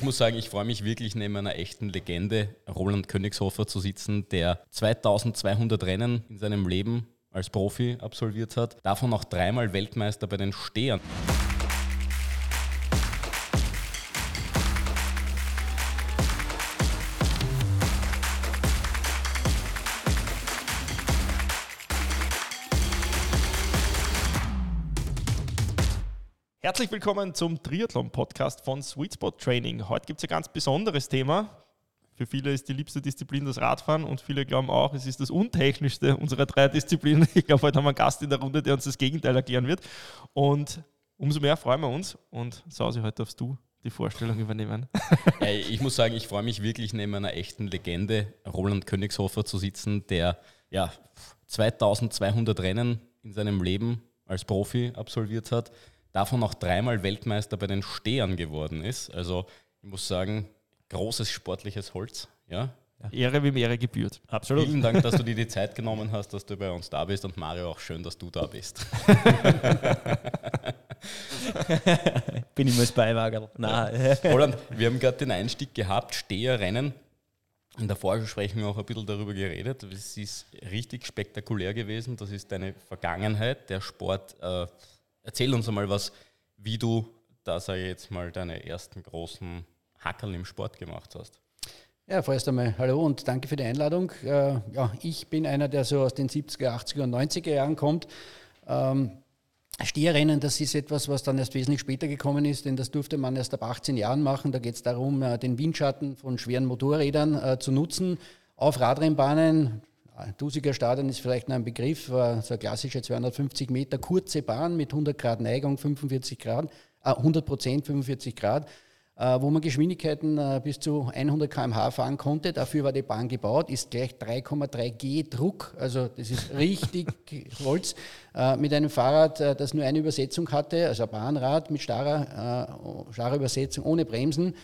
Ich muss sagen, ich freue mich wirklich neben einer echten Legende, Roland Königshofer, zu sitzen, der 2200 Rennen in seinem Leben als Profi absolviert hat, davon auch dreimal Weltmeister bei den Stehern. Herzlich willkommen zum Triathlon-Podcast von Sweet Spot Training. Heute gibt es ein ganz besonderes Thema. Für viele ist die liebste Disziplin das Radfahren und viele glauben auch, es ist das untechnischste unserer drei Disziplinen. Ich glaube, heute haben wir einen Gast in der Runde, der uns das Gegenteil erklären wird. Und umso mehr freuen wir uns. Und Sausi, heute darfst du die Vorstellung übernehmen. ich muss sagen, ich freue mich wirklich neben einer echten Legende, Roland Königshofer, zu sitzen, der ja 2200 Rennen in seinem Leben als Profi absolviert hat davon auch dreimal Weltmeister bei den Stehern geworden ist. Also ich muss sagen, großes sportliches Holz. Ja. Ehre wie Ehre gebührt. Absolut. Vielen Dank, dass du dir die Zeit genommen hast, dass du bei uns da bist und Mario auch schön, dass du da bist. Bin ich mal das Beiwagen. Nein. Roland, wir haben gerade den Einstieg gehabt, Steherrennen. In der Vorbesprechung auch ein bisschen darüber geredet. Es ist richtig spektakulär gewesen. Das ist deine Vergangenheit. Der Sport äh, Erzähl uns einmal was, wie du da sage jetzt mal deine ersten großen Hackerl im Sport gemacht hast. Ja, vorerst einmal hallo und danke für die Einladung. Äh, ja, ich bin einer, der so aus den 70er, 80er und 90er Jahren kommt. Ähm, Steherrennen, das ist etwas, was dann erst wesentlich später gekommen ist, denn das durfte man erst ab 18 Jahren machen. Da geht es darum, äh, den Windschatten von schweren Motorrädern äh, zu nutzen auf Radrennbahnen. Dusiger Stadion ist vielleicht noch ein Begriff, war so eine klassische 250 Meter kurze Bahn mit 100 Grad Neigung, 45 Grad, äh, 100 Prozent, 45 Grad, äh, wo man Geschwindigkeiten äh, bis zu 100 km/h fahren konnte. Dafür war die Bahn gebaut, ist gleich 3,3 G Druck, also das ist richtig Holz, äh, mit einem Fahrrad, äh, das nur eine Übersetzung hatte, also ein Bahnrad mit starrer, äh, starrer Übersetzung ohne Bremsen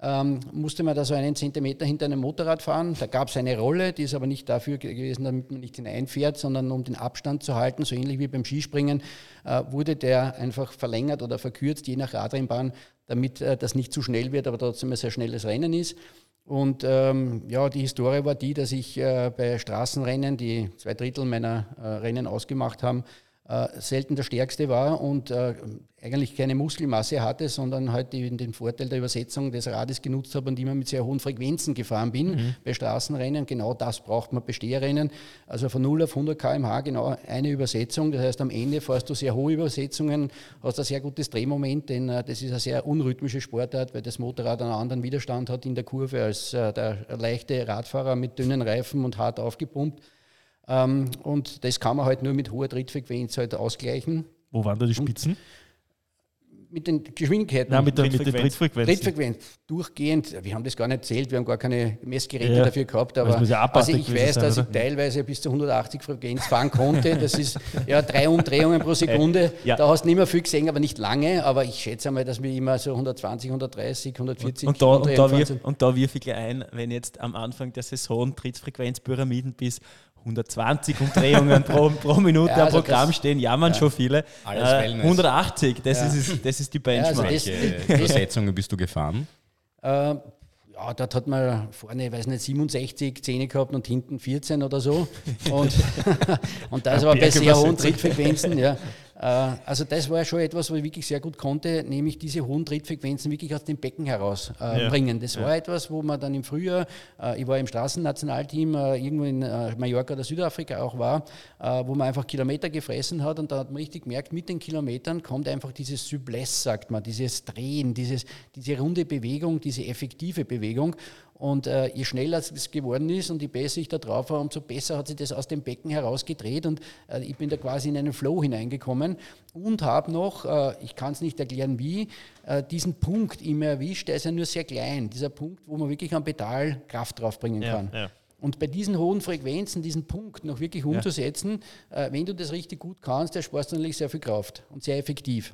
ähm, musste man da so einen Zentimeter hinter einem Motorrad fahren. Da gab es eine Rolle, die ist aber nicht dafür gewesen, damit man nicht hineinfährt, sondern um den Abstand zu halten, so ähnlich wie beim Skispringen, äh, wurde der einfach verlängert oder verkürzt, je nach Radrennbahn, damit äh, das nicht zu schnell wird, aber trotzdem ein sehr schnelles Rennen ist. Und ähm, ja, die Historie war die, dass ich äh, bei Straßenrennen, die zwei Drittel meiner äh, Rennen ausgemacht haben, selten der Stärkste war und äh, eigentlich keine Muskelmasse hatte, sondern halt den, den Vorteil der Übersetzung des Rades genutzt habe und immer mit sehr hohen Frequenzen gefahren bin mhm. bei Straßenrennen. Genau das braucht man bei Steherrennen. Also von 0 auf 100 km/h genau eine Übersetzung. Das heißt, am Ende fährst du sehr hohe Übersetzungen, hast ein sehr gutes Drehmoment, denn äh, das ist eine sehr unrhythmische Sportart, weil das Motorrad einen anderen Widerstand hat in der Kurve als äh, der leichte Radfahrer mit dünnen Reifen und hart aufgepumpt. Ähm, und das kann man halt nur mit hoher Trittfrequenz halt ausgleichen. Wo waren da die Spitzen? Und mit den Geschwindigkeiten. Nein, mit der, mit Trittfrequenz. Trittfrequenz. Durchgehend. Wir haben das gar nicht zählt, wir haben gar keine Messgeräte ja. dafür gehabt. Aber ja also ich weiß, sein, dass oder? ich teilweise bis zu 180 Frequenz fahren konnte. Das ist ja drei Umdrehungen pro Sekunde. Ja. Da hast du nicht mehr viel gesehen, aber nicht lange. Aber ich schätze einmal, dass wir immer so 120, 130, 140 und, und da, und da, wirf, und da wirf ich ein, wenn jetzt am Anfang der Saison Trittfrequenzpyramiden bis 120 Umdrehungen pro, pro Minute ja, also am Programm stehen, jammern ja. schon viele. Äh, 180, das, ja. ist, das ist die Benchmark. Ja, also Welche Übersetzungen bist du gefahren? Äh, ja, dort hat man vorne, ich weiß nicht, 67 Zähne gehabt und hinten 14 oder so. Und, und das war bei sehr hohen Trittfrequenzen. Ja. Äh, also das war schon etwas, was ich wirklich sehr gut konnte, nämlich diese hohen Trittfrequenzen wirklich aus dem Becken herausbringen. Äh, das war etwas, wo man dann im Frühjahr, äh, ich war im Straßennationalteam irgendwo in Mallorca oder Südafrika auch war, wo man einfach Kilometer gefressen hat und da hat man richtig gemerkt, mit den Kilometern kommt einfach dieses Souplesse, sagt man, dieses Drehen, dieses, diese runde Bewegung, diese effektive Bewegung und äh, je schneller es geworden ist und je besser ich da drauf war, umso besser hat sich das aus dem Becken herausgedreht und äh, ich bin da quasi in einen Flow hineingekommen und habe noch, äh, ich kann es nicht erklären wie, äh, diesen Punkt immer erwischt, der ist ja nur sehr klein, dieser Punkt, wo man wirklich am Pedal Kraft draufbringen kann. Ja, ja. Und bei diesen hohen Frequenzen, diesen Punkt noch wirklich umzusetzen, ja. Äh, wenn du das richtig gut kannst, der sparst du natürlich sehr viel Kraft und sehr effektiv.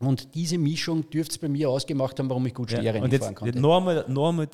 Und diese Mischung dürfte es bei mir ausgemacht haben, warum ich gut Steherrennen ja, fahren konnte. Noch einmal, noch einmal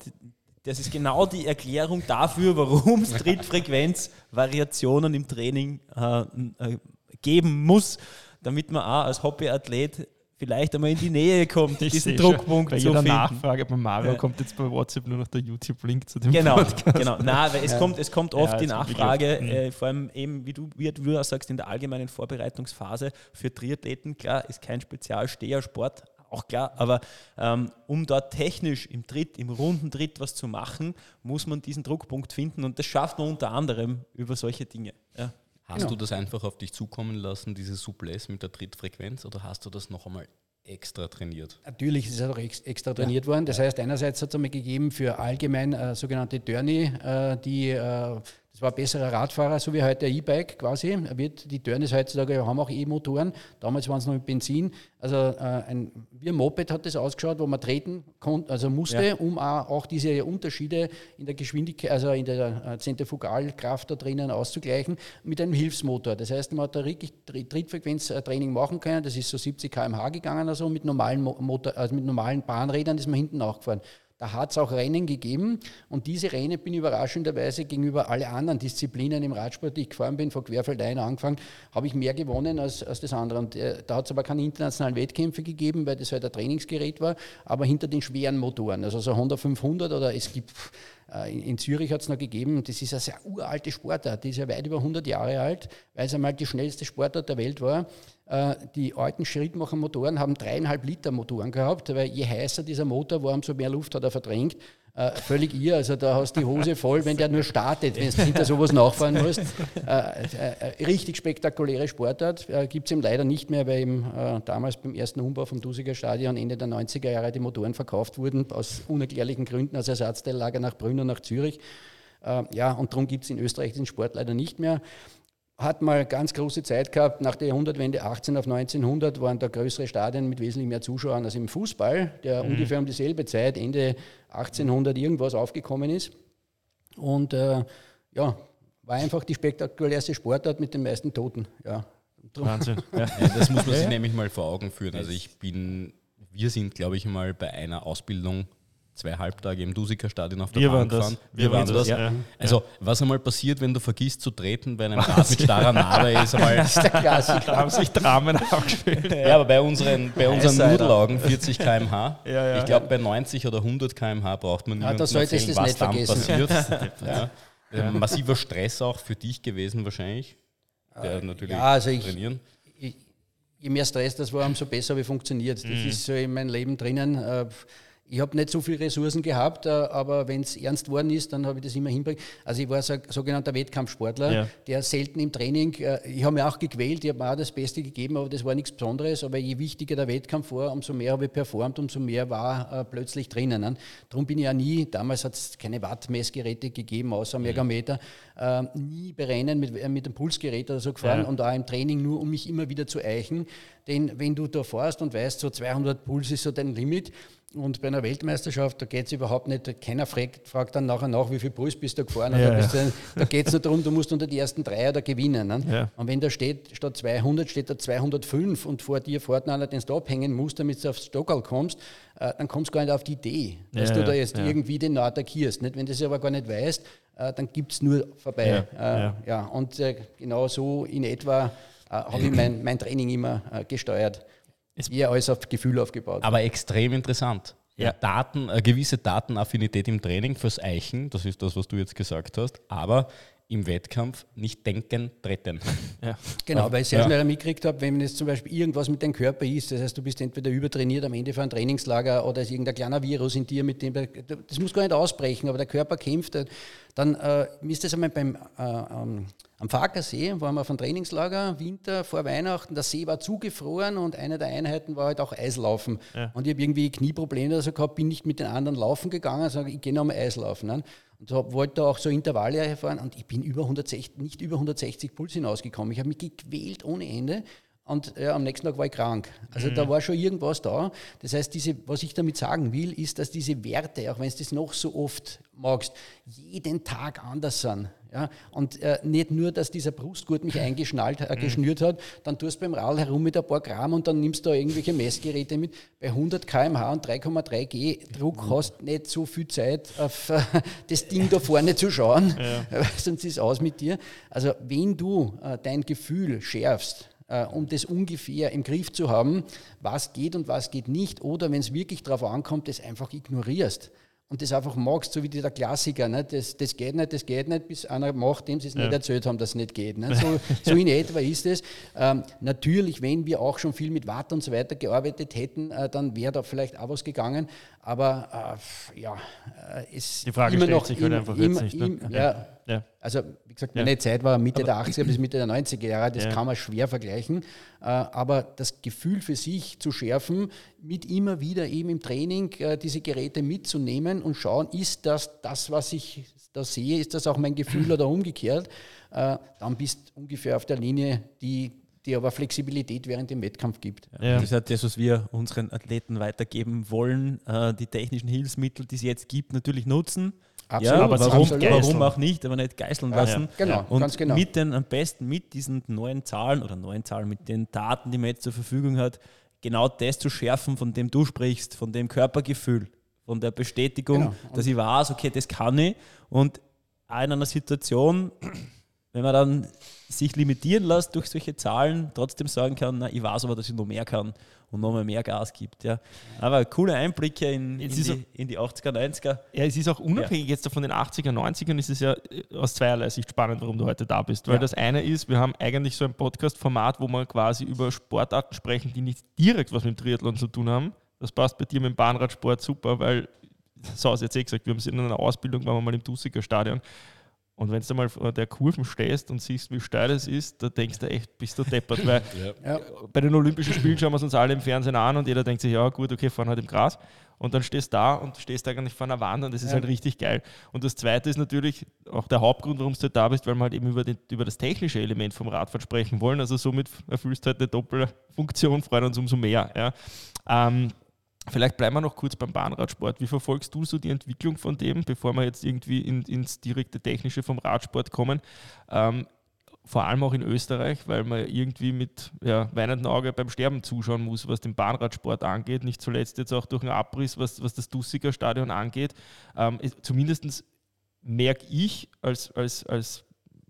das ist genau die Erklärung dafür, warum es Trittfrequenzvariationen im Training äh, äh, geben muss, damit man auch als Hobbyathlet vielleicht einmal in die Nähe kommt, Ich diesen sehe schon, Druckpunkt Bei zu jeder finden. Nachfrage bei Mario Ja. kommt jetzt bei WhatsApp nur noch der YouTube-Link zu dem Genau, Podcast. genau. Nein, weil es, Ja. kommt, es kommt oft Ja, die Nachfrage, äh, vor allem eben, wie du, wie du auch sagst, in der allgemeinen Vorbereitungsphase für Triathleten, klar, ist kein Spezialstehersport, auch klar, aber ähm, um dort technisch im Tritt, im runden Tritt was zu machen, muss man diesen Druckpunkt finden und das schafft man unter anderem über solche Dinge. Ja. Hast Genau. du das einfach auf dich zukommen lassen, diese Souplesse mit der Trittfrequenz, oder hast du das noch einmal extra trainiert? Natürlich ist es auch ex extra trainiert worden. Das heißt, einerseits hat es einmal gegeben für allgemein äh, sogenannte Turni, äh, die, äh, das war ein besserer Radfahrer, so wie heute ein E-Bike quasi. Wird, die Turnis heutzutage haben auch E-Motoren, damals waren es noch mit Benzin. Also äh, ein, wie ein Moped hat das ausgeschaut, wo man treten konnte, also musste, Ja. um auch, auch diese Unterschiede in der Geschwindigkeit, also in der äh, Zentrifugalkraft da drinnen auszugleichen, mit einem Hilfsmotor. Das heißt, man hat da wirklich Tri- Trittfrequenztraining machen können, das ist so 70 km/h gegangen, also mit normalen, Mo Motor, also mit normalen Bahnrädern ist man hinten nachgefahren. Da hat es auch Rennen gegeben und diese Rennen bin überraschenderweise gegenüber alle anderen Disziplinen im Radsport, die ich gefahren bin, von Querfeldein angefangen, habe ich mehr gewonnen als, als das andere. Und äh, da hat es aber keine internationalen Wettkämpfe gegeben, weil das halt ein Trainingsgerät war, aber hinter den schweren Motoren, also so Honda 500 oder es gibt, in, in Zürich hat es noch gegeben, das ist eine sehr uralte Sportart, die ist ja weit über 100 Jahre alt, weil es einmal die schnellste Sportart der Welt war. Äh, Die alten Schrittmacher-Motoren haben dreieinhalb Liter Motoren gehabt, weil je heißer dieser Motor war, umso mehr Luft hat er verdrängt. Äh, völlig ihr, also da hast du die Hose voll, wenn der nur startet, wenn du hinter sowas nachfahren musst. Äh, äh, äh, richtig spektakuläre Sportart, äh, gibt es eben leider nicht mehr, weil eben äh, damals beim ersten Umbau vom Dusiger Stadion Ende der 90er Jahre die Motoren verkauft wurden, aus unerklärlichen Gründen als Ersatzteillager nach Brünn und nach Zürich. Ja, und darum gibt es in Österreich den Sport leider nicht mehr hat mal ganz große Zeit gehabt, nach der Jahrhundertwende 18 auf 1900 waren da größere Stadien mit wesentlich mehr Zuschauern als im Fußball, der ungefähr um dieselbe Zeit, Ende 1800 irgendwas aufgekommen ist. Und äh, ja, war einfach die spektakulärste Sportart mit den meisten Toten. Ja. Drum- Wahnsinn. Ja. Ja, das muss man sich nämlich mal vor Augen führen. Also ich bin, wir sind, glaube ich, mal bei einer Ausbildung zwei Halbtage im Dusiker-Stadion auf der Wir Bahn waren das. gefahren. Wir waren das, ja. Also was einmal passiert, wenn du vergisst zu treten bei einem Rad mit starrer Narbe, ist einmal... Das ist der Klassiker. Da haben sich Dramen aufgespielt. Ja, aber bei unseren, bei unseren. Nudelaugen 40 km/h, Ja, ja. ich glaube bei 90 oder 100 km/h braucht man Ja, niemandem da solltest erzählen, du was es nicht dann vergessen. passiert. ja. Äh, Massiver Stress auch für dich gewesen wahrscheinlich, der natürlich ja, also ich- trainieren. ich- je mehr Stress das war, umso besser habe ich funktioniert. Das ist so in meinem Leben drinnen. Äh, Ich habe nicht so viele Ressourcen gehabt, äh, aber wenn es ernst worden ist, dann habe ich das immer hinbringen. Also ich war so ein sogenannter Wettkampfsportler, Ja. der selten im Training, äh, ich habe mich auch gequält, ich habe mir auch das Beste gegeben, aber das war nichts Besonderes. Aber je wichtiger der Wettkampf war, umso mehr habe ich performt, umso mehr war äh, plötzlich drinnen. Ne? Darum bin ich ja nie, damals hat es keine Wattmessgeräte gegeben, außer Megameter, äh, nie bei Rennen mit, äh, mit einem Pulsgerät oder so gefahren Ja. und auch im Training nur, um mich immer wieder zu eichen. Denn wenn du da fährst und weißt, so 200 Puls ist so dein Limit, und bei einer Weltmeisterschaft, da geht es überhaupt nicht, keiner fragt, fragt dann nachher nach, wie viel Puls bist du gefahren. Ja, da ja. da geht es nur darum, du musst unter die ersten drei oder gewinnen. Ne? Ja. Und wenn da steht, statt 200 steht da 205 und vor dir fährt einer, den du abhängen musst, damit du aufs Stockerl kommst, äh, dann kommst du gar nicht auf die Idee, dass du da jetzt irgendwie den noch attackierst. Nicht? Wenn du das aber gar nicht weißt, äh, dann gibt es nur vorbei. Ja, äh, ja. ja. Und äh, genau so in etwa äh, habe ich mein, mein Training immer äh, gesteuert. Es- Eher alles auf Gefühl aufgebaut. Aber extrem interessant. Ja. Daten, eine gewisse Datenaffinität im Training fürs Eichen, das ist das, was du jetzt gesagt hast, aber im Wettkampf nicht denken, treten. Ja. Genau, weil ich sehr Ja. schnell mitgekriegt habe, wenn jetzt zum Beispiel irgendwas mit deinem Körper ist, das heißt, du bist entweder übertrainiert am Ende von einem Trainingslager oder ist irgendein kleiner Virus in dir, mit dem, das muss gar nicht ausbrechen, aber der Körper kämpft, äh, dann äh, ist das einmal beim, äh, ähm, am Farkersee, waren wir auf einem Trainingslager, Winter vor Weihnachten, der See war zugefroren und eine der Einheiten war halt auch Eislaufen. Ja. Und ich habe irgendwie Knieprobleme oder so gehabt, bin nicht mit den anderen laufen gegangen, sondern ich gehe nochmal Eislaufen. Ne? Und hab, wollte da auch so Intervalle fahren und ich bin über 160, nicht über 160 Puls hinausgekommen. Ich habe mich gequält ohne Ende. Und ja, am nächsten Tag war ich krank. Also da war schon irgendwas da. Das heißt, diese, was ich damit sagen will, ist, dass diese Werte, auch wenn du das noch so oft magst, jeden Tag anders sind. Ja? Und äh, nicht nur, dass dieser Brustgurt mich eingeschnallt, äh, geschnürt hat, dann tust du beim Rad herum mit ein paar Gramm und dann nimmst du da irgendwelche Messgeräte mit. Bei 100 km/h und 3,3 G Druck hast nicht so viel Zeit, auf äh, das Ding da vorne zu schauen, sonst ist es aus mit dir. Also wenn du äh, dein Gefühl schärfst, äh, um das ungefähr im Griff zu haben, was geht und was geht nicht. Oder wenn es wirklich darauf ankommt, das einfach ignorierst und das einfach magst, so wie der Klassiker. Ne? Das, das geht nicht, das geht nicht, bis einer macht, dem sie es ja. nicht erzählt haben, dass es nicht geht. Ne? So, so in etwa ist es. Ähm, natürlich, wenn wir auch schon viel mit Watt und so weiter gearbeitet hätten, äh, dann wäre da vielleicht auch was gegangen. Aber äh, ja, äh, es Die Frage immer stellt noch sich im, halt einfach im, jetzt nicht. Ne? Im, ja, ja. Also, wie gesagt, Ja. meine Zeit war Mitte Aber- der 80er bis Mitte der 90er Jahre, das Ja. kann man schwer vergleichen. Äh, Aber das Gefühl für sich zu schärfen, mit immer wieder eben im Training äh, diese Geräte mitzunehmen und schauen, ist das das, was ich da sehe, ist das auch mein Gefühl oder umgekehrt, äh, dann bist du ungefähr auf der Linie, die, die aber Flexibilität während dem Wettkampf gibt. Ja. Das ist ja das, was wir unseren Athleten weitergeben wollen. Äh, die technischen Hilfsmittel, die es jetzt gibt, natürlich nutzen. Absolut, ja, aber warum, warum auch nicht, aber nicht geißeln lassen. ja. Genau, Und ganz genau. mit den, am besten mit diesen neuen Zahlen oder neuen Zahlen, mit den Daten, die man jetzt zur Verfügung hat, genau das zu schärfen, von dem du sprichst, von dem Körpergefühl, von der Bestätigung, Genau. Dass ich weiß, okay, das kann ich. Und auch in einer Situation, wenn man dann sich limitieren lässt durch solche Zahlen, trotzdem sagen kann, na, ich weiß aber, dass ich noch mehr kann und noch mal mehr Gas gibt. Ja. Aber coole Einblicke in, in, ist die, in die 80er, 90er. Ja, es ist auch unabhängig jetzt von den 80er, 90ern, ist es ja äh, aus zweierlei Sicht spannend, warum du heute da bist. Weil Ja. das eine ist, wir haben eigentlich so ein Podcast-Format, wo wir quasi über Sportarten sprechen, die nicht direkt was mit dem Triathlon zu tun haben. Das passt bei dir mit dem Bahnradsport super, weil, so hast du jetzt eh gesagt, wir haben es in einer Ausbildung, waren wir mal im Dussiger Stadion. Und wenn du mal vor der Kurven stehst und siehst, wie steil es ist, da denkst du echt, bist du deppert. Weil Ja. bei den Olympischen Spielen schauen wir es uns alle im Fernsehen an und jeder denkt sich, ja gut, okay, fahren halt im Gras. Und dann stehst du da und stehst eigentlich vor einer Wand und das ist Ja. halt richtig geil. Und das Zweite ist natürlich auch der Hauptgrund, warum du da bist, weil wir halt eben über, den, über das technische Element vom Radfahren sprechen wollen. Also somit erfüllst du halt eine Doppelfunktion, freuen uns umso mehr. Ja. Ähm, Vielleicht bleiben wir noch kurz beim Bahnradsport. Wie verfolgst du so die Entwicklung von dem, bevor wir jetzt irgendwie in, ins direkte Technische vom Radsport kommen? Ähm, vor allem auch in Österreich, weil man irgendwie mit ja, weinendem Auge beim Sterben zuschauen muss, was den Bahnradsport angeht. Nicht zuletzt jetzt auch durch einen Abriss, was, was das Dussiger Stadion angeht. Ähm, Zumindest merke ich als, als, als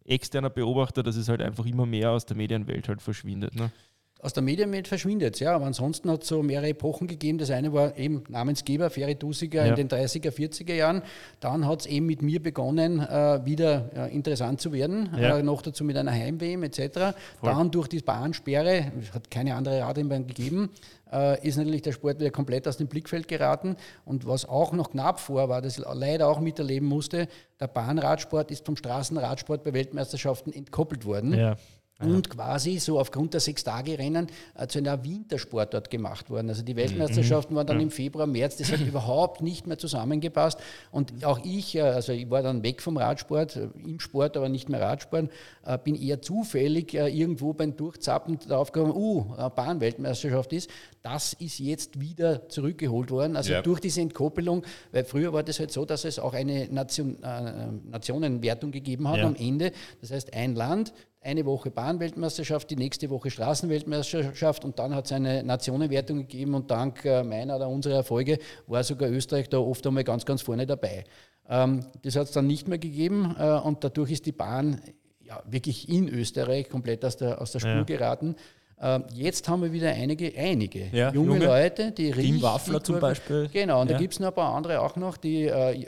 externer Beobachter, dass es halt einfach immer mehr aus der Medienwelt halt verschwindet. Ne? Aus der Medienwelt verschwindet ja, aber ansonsten hat es so mehrere Epochen gegeben. Das eine war eben Namensgeber, Ferry Dusiger Ja. in den 30er, 40er Jahren. Dann hat es eben mit mir begonnen, äh, wieder äh, interessant zu werden. Ja. Äh, noch dazu mit einer Heim-WM etc. Voll. Dann durch die Bahnsperre, es hat keine andere Radrennbahn gegeben, äh, ist natürlich der Sport wieder komplett aus dem Blickfeld geraten. Und was auch noch knapp vor war, das ich leider auch miterleben musste, der Bahnradsport ist vom Straßenradsport bei Weltmeisterschaften entkoppelt worden Ja. Und quasi so aufgrund der Sechs-Tage-Rennen äh, zu einer Wintersportart gemacht worden. Also die Weltmeisterschaften waren dann im Februar, März, das hat überhaupt nicht mehr zusammengepasst. Und auch ich, äh, also ich war dann weg vom Radsport, äh, im Sport, aber nicht mehr Radsport, äh, bin eher zufällig äh, irgendwo beim Durchzappen darauf gekommen, uh, eine Bahnweltmeisterschaft ist. Das ist jetzt wieder zurückgeholt worden. Also Ja. durch diese Entkoppelung, weil früher war das halt so, dass es auch eine Nation, äh, Nationenwertung gegeben hat Ja. am Ende. Das heißt, ein Land, eine Woche Bahnweltmeisterschaft, die nächste Woche Straßenweltmeisterschaft und dann hat es eine Nationenwertung gegeben und dank äh, meiner oder unserer Erfolge war sogar Österreich da oft einmal ganz, ganz vorne dabei. Ähm, das hat es dann nicht mehr gegeben äh, und dadurch ist die Bahn ja, wirklich in Österreich komplett aus der, aus der Spur Ja. geraten. Ähm, jetzt haben wir wieder einige, einige Ja, junge, junge. Leute, die Team richtig Waffler zum Beispiel. Genau, und Ja. da gibt es noch ein paar andere auch noch, die äh,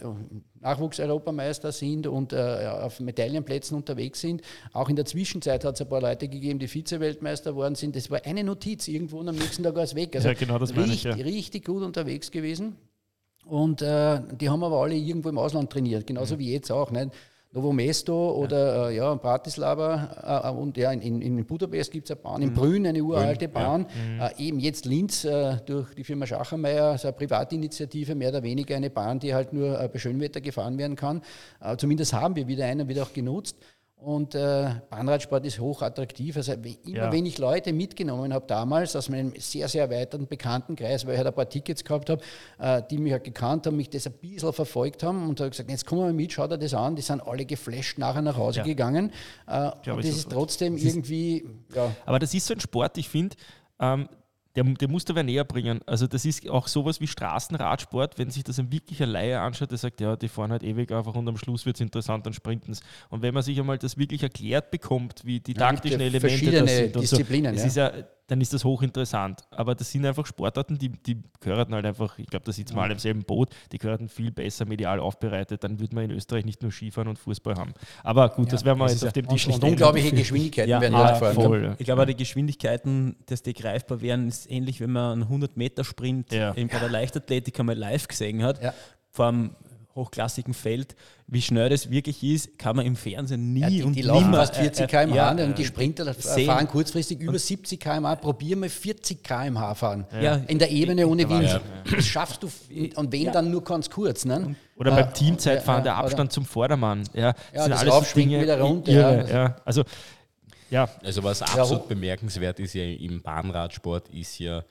Nachwuchseuropameister sind und äh, auf Medaillenplätzen unterwegs sind. Auch in der Zwischenzeit hat es ein paar Leute gegeben, die Vize-Weltmeister geworden sind. Das war eine Notiz irgendwo und am nächsten Tag war es weg. Also Ja, genau das meine ich, richtig, ja. richtig gut unterwegs gewesen. Und äh, die haben aber alle irgendwo im Ausland trainiert, genauso Mhm. wie jetzt auch. Nicht? Novo Mesto oder äh, ja, Bratislava äh, und ja, in, in, Budapest gibt es eine Bahn, in Brünn eine uralte Bahn. Mhm. Äh, eben jetzt Linz äh, durch die Firma Schachermeier, so eine Privatinitiative, mehr oder weniger eine Bahn, die halt nur äh, bei Schönwetter gefahren werden kann. Äh, zumindest haben wir wieder eine, wird auch genutzt. Und äh, Bahnradsport ist hochattraktiv. Also immer Ja. wenn ich Leute mitgenommen habe damals aus meinem sehr, sehr erweiterten Bekanntenkreis, weil ich halt ein paar Tickets gehabt habe, äh, die mich halt gekannt haben, mich das ein bisschen verfolgt haben und habe gesagt, jetzt kommen wir mit, schau dir das an. Die sind alle geflasht nachher nach Hause Ja. gegangen. Äh, und das ist trotzdem irgendwie, ja, Aber das ist so ein Sport, ich finde, ähm, der, der muss da wer näher bringen. Also das ist auch sowas wie Straßenradsport, wenn sich das ein wirklicher Laie anschaut, der sagt, ja, die fahren halt ewig einfach und am Schluss wird es interessant, dann sprinten es. Und wenn man sich einmal das wirklich erklärt bekommt, wie die taktischen ja Elemente das sind und Disziplinen, so, ja. es ist ja, dann ist das hochinteressant. Aber das sind einfach Sportarten, die, die gehören halt einfach, ich glaube, da sitzen wir alle im selben Boot, die gehören viel besser medial aufbereitet, dann würde man in Österreich nicht nur Skifahren und Fußball haben. Aber gut, das werden wir das jetzt auf dem Und, Tisch nicht und unglaubliche Geschwindigkeiten Ja, werden ja, gefahren. voll. ja. Ich glaube, auch die Geschwindigkeiten, dass die greifbar wären, ist ähnlich, wenn man einen 100-Meter-Sprint Ja. eben bei der Leichtathletik einmal live gesehen hat, Ja. vor einem hochklassigen Feld. Wie schnell das wirklich ist, kann man im Fernsehen nie Ja, die, und die laufen fast 40 äh, äh, km/h ja, und die Sprinter sehen. fahren kurzfristig über 70 km/h. Probier mal 40 km/h fahren. Ja. In der Ebene ohne Wind. Ja. Das schaffst du, und wenn dann nur ganz kurz. Ne? Oder Äh, beim Teamzeitfahren, ja, der Abstand zum Vordermann. Ja, Ja, das Raufschwingen wieder runter, Irre, ja. ja. Also, ja, Also was Ja, absolut hoch- bemerkenswert ist ja im Bahnradsport, ist ja,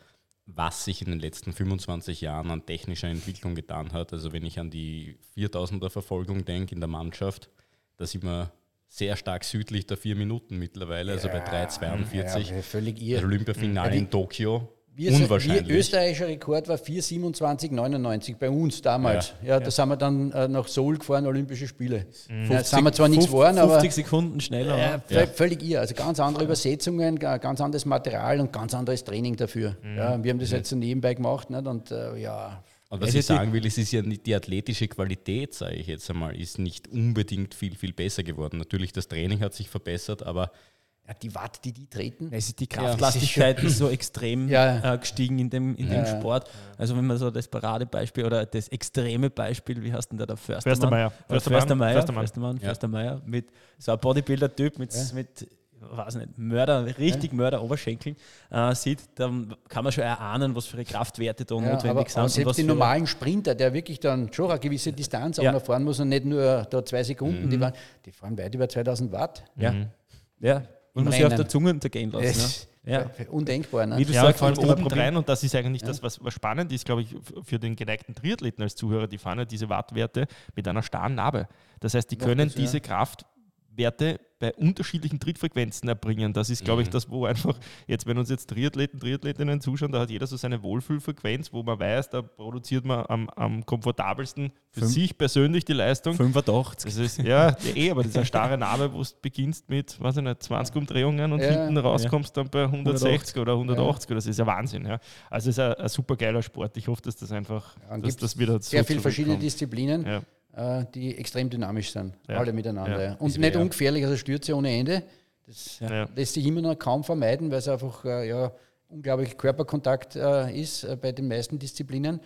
was sich in den letzten 25 Jahren an technischer Entwicklung getan hat. Also wenn ich an die 4000er Verfolgung denke in der Mannschaft, da sind wir sehr stark südlich der vier Minuten mittlerweile, also bei 3,42. Ja, völlig Das irre. Olympiafinale Ja, in Tokio, Wir sind, wir, unwahrscheinlich. österreichischer Rekord war 4,27,99 bei uns damals. Ja, da sind wir dann äh, nach Seoul gefahren, Olympische Spiele. Da sind wir zwar nichts 50 geworden, aber 50 Sekunden schneller. Ja, ja. vö- völlig irre. Also ganz andere Übersetzungen, ga- ganz anderes Material und ganz anderes Training dafür. Ja, wir haben das jetzt so nebenbei gemacht nicht? und äh, ja, Und was Also ich die- sagen will, es ist ja nicht die athletische Qualität, sage ich jetzt einmal, ist nicht unbedingt viel, viel besser geworden. Natürlich, das Training hat sich verbessert, aber ja, die Watt, die die treten. Es ist die Ja, Kraftlastigkeit ist so extrem Ja. äh, gestiegen in dem, in dem Ja. Sport. Also wenn man so das Paradebeispiel oder das extreme Beispiel, wie heißt denn der, der? Förstermeier. Förstermeier, Ja. Förstermeier, mit so einem Bodybuilder-Typ mit, mit weiß nicht, Mörder, richtig Mörder-Oberschenkeln äh, sieht, dann kann man schon erahnen, was für eine Kraftwerte da Ja, notwendig aber, sind. aber und selbst für- normalen Sprinter, der wirklich dann schon eine gewisse Distanz auch Ja. noch fahren muss und nicht nur da zwei Sekunden, die, waren, die fahren weit über 2000 Watt. Ja, ja. Man sich auf der Zunge untergehen lassen. Das Ja. ist Undenkbar. Ne? Wie du Ja, sagst, vor allem obendrein, und das ist eigentlich das, was, was spannend ist, glaube ich, für den geneigten Triathleten als Zuhörer, die fahren ja diese Wattwerte mit einer starren Narbe. Das heißt, die Noch können das, ja. diese Kraftwerte bei unterschiedlichen Trittfrequenzen erbringen. Das ist, glaube ich, das, wo einfach, jetzt, wenn uns jetzt Triathleten, Triathletinnen zuschauen, da hat jeder so seine Wohlfühlfrequenz, wo man weiß, da produziert man am, am komfortabelsten für Fünf- sich persönlich die Leistung. 85. Das ist, ja, ja, eh, aber das ist eine starre Narbe, wo du beginnst mit, weiß ich nicht, 20 Umdrehungen und Ja, hinten rauskommst dann bei 160 oder 180. Das ist ja Wahnsinn. Ja. Also es ist ein, ein super geiler Sport. Ich hoffe, dass das einfach, Ja, dass das wieder Sehr so viele verschiedene. Disziplinen, Ja. Die extrem dynamisch sind. Ja. Alle miteinander. Ja. Und Es nicht ungefährlich, also Stürze ohne Ende. Das lässt sich immer noch kaum vermeiden, weil es einfach äh, ja, unglaublich Körperkontakt äh, ist äh, bei den meisten Disziplinen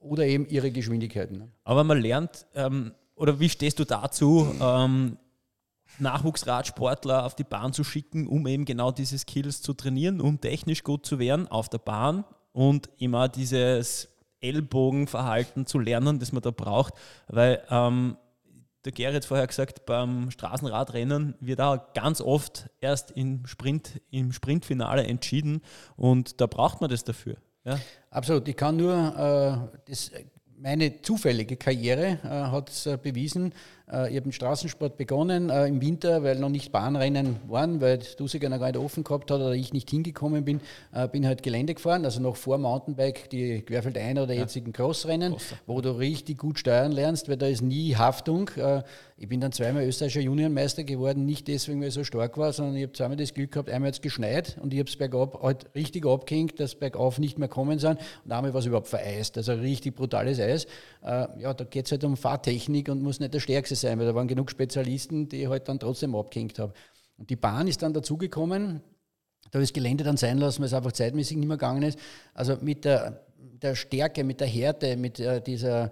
oder eben ihre Geschwindigkeiten. Ne? Aber man lernt, ähm, oder wie stehst du dazu, ähm, Nachwuchsradsportler auf die Bahn zu schicken, um eben genau diese Skills zu trainieren, um technisch gut zu werden auf der Bahn und immer dieses Ellbogenverhalten zu lernen, das man da braucht, weil ähm, der Gerrit vorher gesagt, beim Straßenradrennen wird auch ganz oft erst im Sprint, im Sprintfinale entschieden und da braucht man das dafür. Ja? Absolut. Ich kann nur, äh, das, meine zufällige Karriere äh, hat es äh, bewiesen. Äh, ich habe im Straßensport begonnen äh, im Winter, weil noch nicht Bahnrennen waren, weil Dusiger noch gar nicht offen gehabt hat oder ich nicht hingekommen bin. Äh, bin halt Gelände gefahren, also noch vor Mountainbike, die Querfeld einer oder jetzigen Crossrennen, wo du richtig gut steuern lernst, weil da ist nie Haftung. Äh, ich bin dann zweimal österreichischer Junionmeister geworden, nicht deswegen, weil ich so stark war, sondern ich habe zweimal das Glück gehabt, einmal hat es geschneit und ich habe es bergab halt richtig abgehängt, dass bergauf nicht mehr kommen sind und einmal war es überhaupt vereist, also richtig brutales Eis. Äh, ja, da geht es halt um Fahrtechnik und muss nicht der Stärkste sein, weil da waren genug Spezialisten, die ich halt dann trotzdem abgehängt habe. Und die Bahn ist dann dazugekommen, da habe ich das Gelände dann sein lassen, weil es einfach zeitmäßig nicht mehr gegangen ist. Also mit der, der Stärke, mit der Härte, mit äh, dieser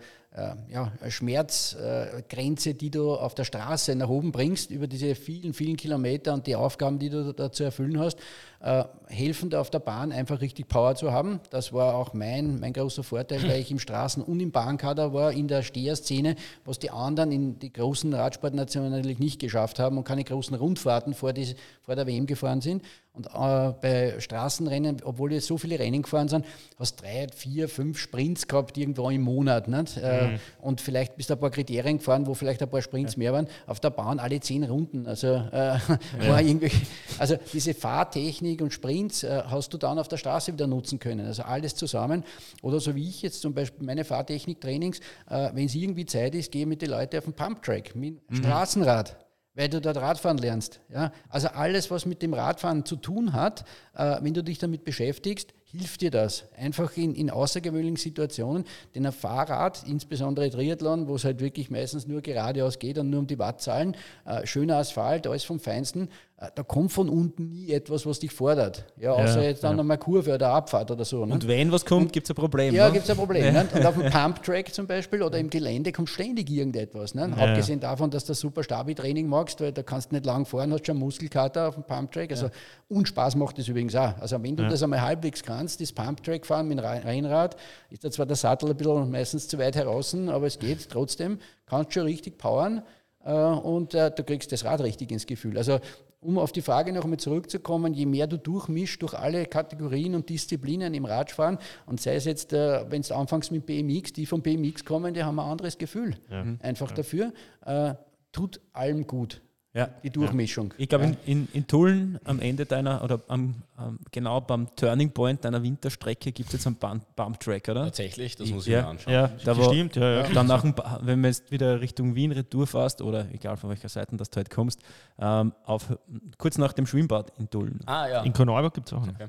ja, Schmerzgrenze, die du auf der Straße nach oben bringst, über diese vielen, vielen Kilometer und die Aufgaben, die du da zu erfüllen hast, äh, helfen da auf der Bahn einfach richtig Power zu haben. Das war auch mein, mein großer Vorteil, weil ich im Straßen- und im Bahnkader war, in der Steherszene, was die anderen in die großen Radsportnationen natürlich nicht geschafft haben und keine großen Rundfahrten vor, die, vor der WM gefahren sind. Und äh, bei Straßenrennen, obwohl jetzt so viele Rennen gefahren sind, hast drei, vier, fünf Sprints gehabt irgendwo im Monat. Nicht? Äh, mhm. und vielleicht bist du ein paar Kriterien gefahren, wo vielleicht ein paar Sprints ja. mehr waren, auf der Bahn alle zehn Runden. Also, äh, ja. also diese Fahrtechnik und Sprints äh, hast du dann auf der Straße wieder nutzen können. Also alles zusammen. Oder so wie ich jetzt zum Beispiel meine Fahrtechnik-Trainings, äh, wenn es irgendwie Zeit ist, gehe ich mit den Leuten auf den Pumptrack, mit mhm. Straßenrad weil du dort Radfahren lernst. Ja? Also alles, was mit dem Radfahren zu tun hat, äh, wenn du dich damit beschäftigst, hilft dir das. Einfach in, in außergewöhnlichen Situationen, denn ein Fahrrad, insbesondere Triathlon, wo es halt wirklich meistens nur geradeaus geht und nur um die Wattzahlen, äh, schöner Asphalt, alles vom Feinsten, da kommt von unten nie etwas, was dich fordert. Ja, außer ja, jetzt dann ja. nochmal Kurve oder Abfahrt oder so. Ne? Und wenn was kommt, gibt es ein Problem. Ja, ne? gibt es ein Problem. Ja. Ne? Und auf dem Pumptrack zum Beispiel oder im Gelände kommt ständig irgendetwas. Ne? Abgesehen davon, dass du super Stabi-Training machst, weil da kannst du nicht lang fahren, hast schon Muskelkater auf dem Pumptrack. Also und Spaß macht das übrigens auch. Also wenn du das einmal halbwegs kannst, das Pumptrack fahren mit dem Rennrad, ist da zwar der Sattel ein bisschen meistens zu weit heraus, aber es geht trotzdem, kannst schon richtig powern äh, und äh, du kriegst das Rad richtig ins Gefühl. Also um auf die Frage noch einmal zurückzukommen, je mehr du durchmischst durch alle Kategorien und Disziplinen im Radfahren und sei es jetzt, äh, wenn es anfängst mit BMX, die vom BMX kommen, die haben ein anderes Gefühl. Ja. Einfach ja. dafür. Äh, tut allem gut. Ja, die Durchmischung. Ich glaube, in, in, in Tulln am Ende deiner, oder am, am, genau beim Turning Point deiner Winterstrecke gibt es jetzt einen Bump, Track, oder? Tatsächlich, das muss ich mir anschauen. Ja, da war, stimmt. Ja, ja. Dann nach dem, wenn man jetzt wieder Richtung Wien Retour fährst, oder egal von welcher Seite dass du halt kommst, ähm, auf, kurz nach dem Schwimmbad in Tulln. Ah, ja. In Korneuburg gibt es auch noch. Okay.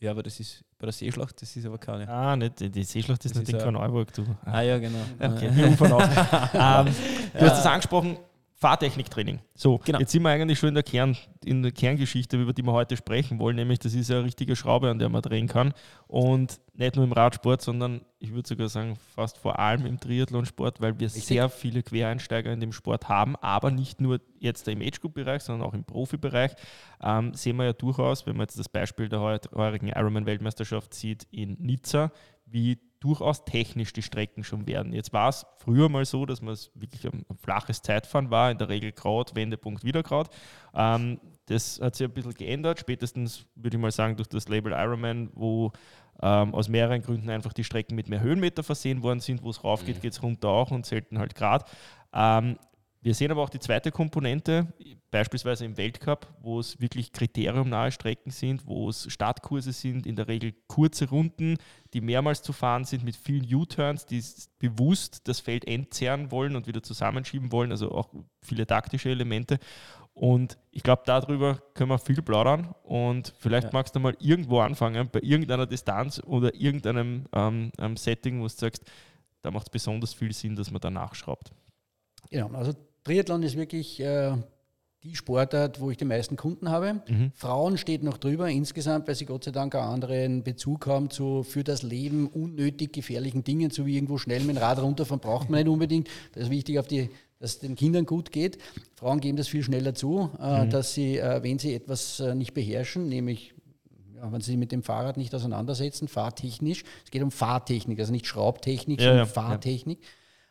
Ja, aber das ist bei der Seeschlacht, das ist aber keine. Ah, nicht, die Seeschlacht ist das nicht ist in Korneuburg, du. Ah, ja, genau. Okay, ähm, du hast es angesprochen, Fahrtechniktraining. So, genau. jetzt sind wir eigentlich schon in der, Kern, in der Kerngeschichte, über die wir heute sprechen wollen, nämlich das ist eine richtige Schraube, an der man drehen kann. Und nicht nur im Radsport, sondern ich würde sogar sagen, fast vor allem im Triathlonsport, weil wir Richtig. sehr viele Quereinsteiger in dem Sport haben, aber nicht nur jetzt im Age-Group-Bereich, sondern auch im Profibereich. Ähm, sehen wir ja durchaus, wenn man jetzt das Beispiel der heurigen Ironman-Weltmeisterschaft sieht in Nizza, wie durchaus technisch die Strecken schon werden. Jetzt war es früher mal so, dass man es wirklich ein, ein, flaches Zeitfahren war, in der Regel Kraut, Wendepunkt, wieder Kraut. Ähm, das hat sich ein bisschen geändert, spätestens würde ich mal sagen durch das Label Ironman, wo ähm, aus mehreren Gründen einfach die Strecken mit mehr Höhenmeter versehen worden sind. Wo es rauf geht, mhm. geht es runter auch und selten halt Grad. Ähm, wir sehen aber auch die zweite Komponente, beispielsweise im Weltcup, wo es wirklich kriteriumnahe Strecken sind, wo es Startkurse sind, in der Regel kurze Runden, die mehrmals zu fahren sind mit vielen U-Turns, die bewusst das Feld entzerren wollen und wieder zusammenschieben wollen, also auch viele taktische Elemente. Und ich glaube, darüber können wir viel plaudern. Und vielleicht ja. magst du mal irgendwo anfangen, bei irgendeiner Distanz oder irgendeinem ähm, Setting, wo du sagst, da macht es besonders viel Sinn, dass man da nachschraubt. Genau, also Triathlon ist wirklich äh, die Sportart, wo ich die meisten Kunden habe. Mhm. Frauen steht noch drüber insgesamt, weil sie Gott sei Dank einen anderen Bezug haben zu für das Leben unnötig gefährlichen Dingen, so wie irgendwo schnell mit dem Rad runterfahren, braucht man nicht unbedingt. Das ist wichtig, auf die, dass es den Kindern gut geht. Frauen geben das viel schneller zu, äh, mhm. dass sie, äh, wenn sie etwas äh, nicht beherrschen, nämlich ja, wenn Sie sich mit dem Fahrrad nicht auseinandersetzen, fahrtechnisch, es geht um Fahrtechnik, also nicht Schraubtechnik, ja, sondern ja, Fahrtechnik,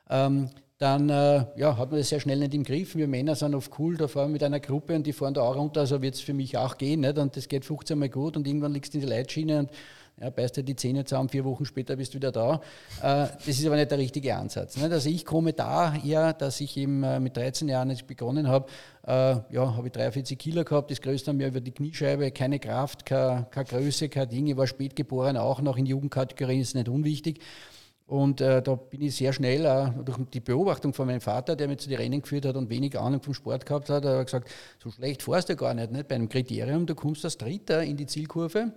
ähm, dann äh, ja, hat man das sehr schnell nicht im Griff. Wir Männer sind oft cool, da fahren wir mit einer Gruppe und die fahren da auch runter, also wird es für mich auch gehen. Nicht? Und das geht 15 Mal gut und irgendwann liegst du in der Leitschiene und ja, beißt dir die Zähne zusammen, vier Wochen später bist du wieder da. Äh, das ist aber nicht der richtige Ansatz. Nicht? Also ich komme da eher, dass ich eben äh, mit 13 Jahren, ich begonnen habe, äh, ja, habe ich 43 Kilo gehabt, das größte wir über die Kniescheibe, keine Kraft, keine, keine Größe, kein Ding. Ich war spät geboren, auch noch in Jugendkategorien, ist nicht unwichtig. Und äh, da bin ich sehr schnell, äh, durch die Beobachtung von meinem Vater, der mich zu den Rennen geführt hat und wenig Ahnung vom Sport gehabt hat, hat gesagt, so schlecht fährst du gar nicht, nicht bei einem Kriterium, du kommst als Dritter in die Zielkurve,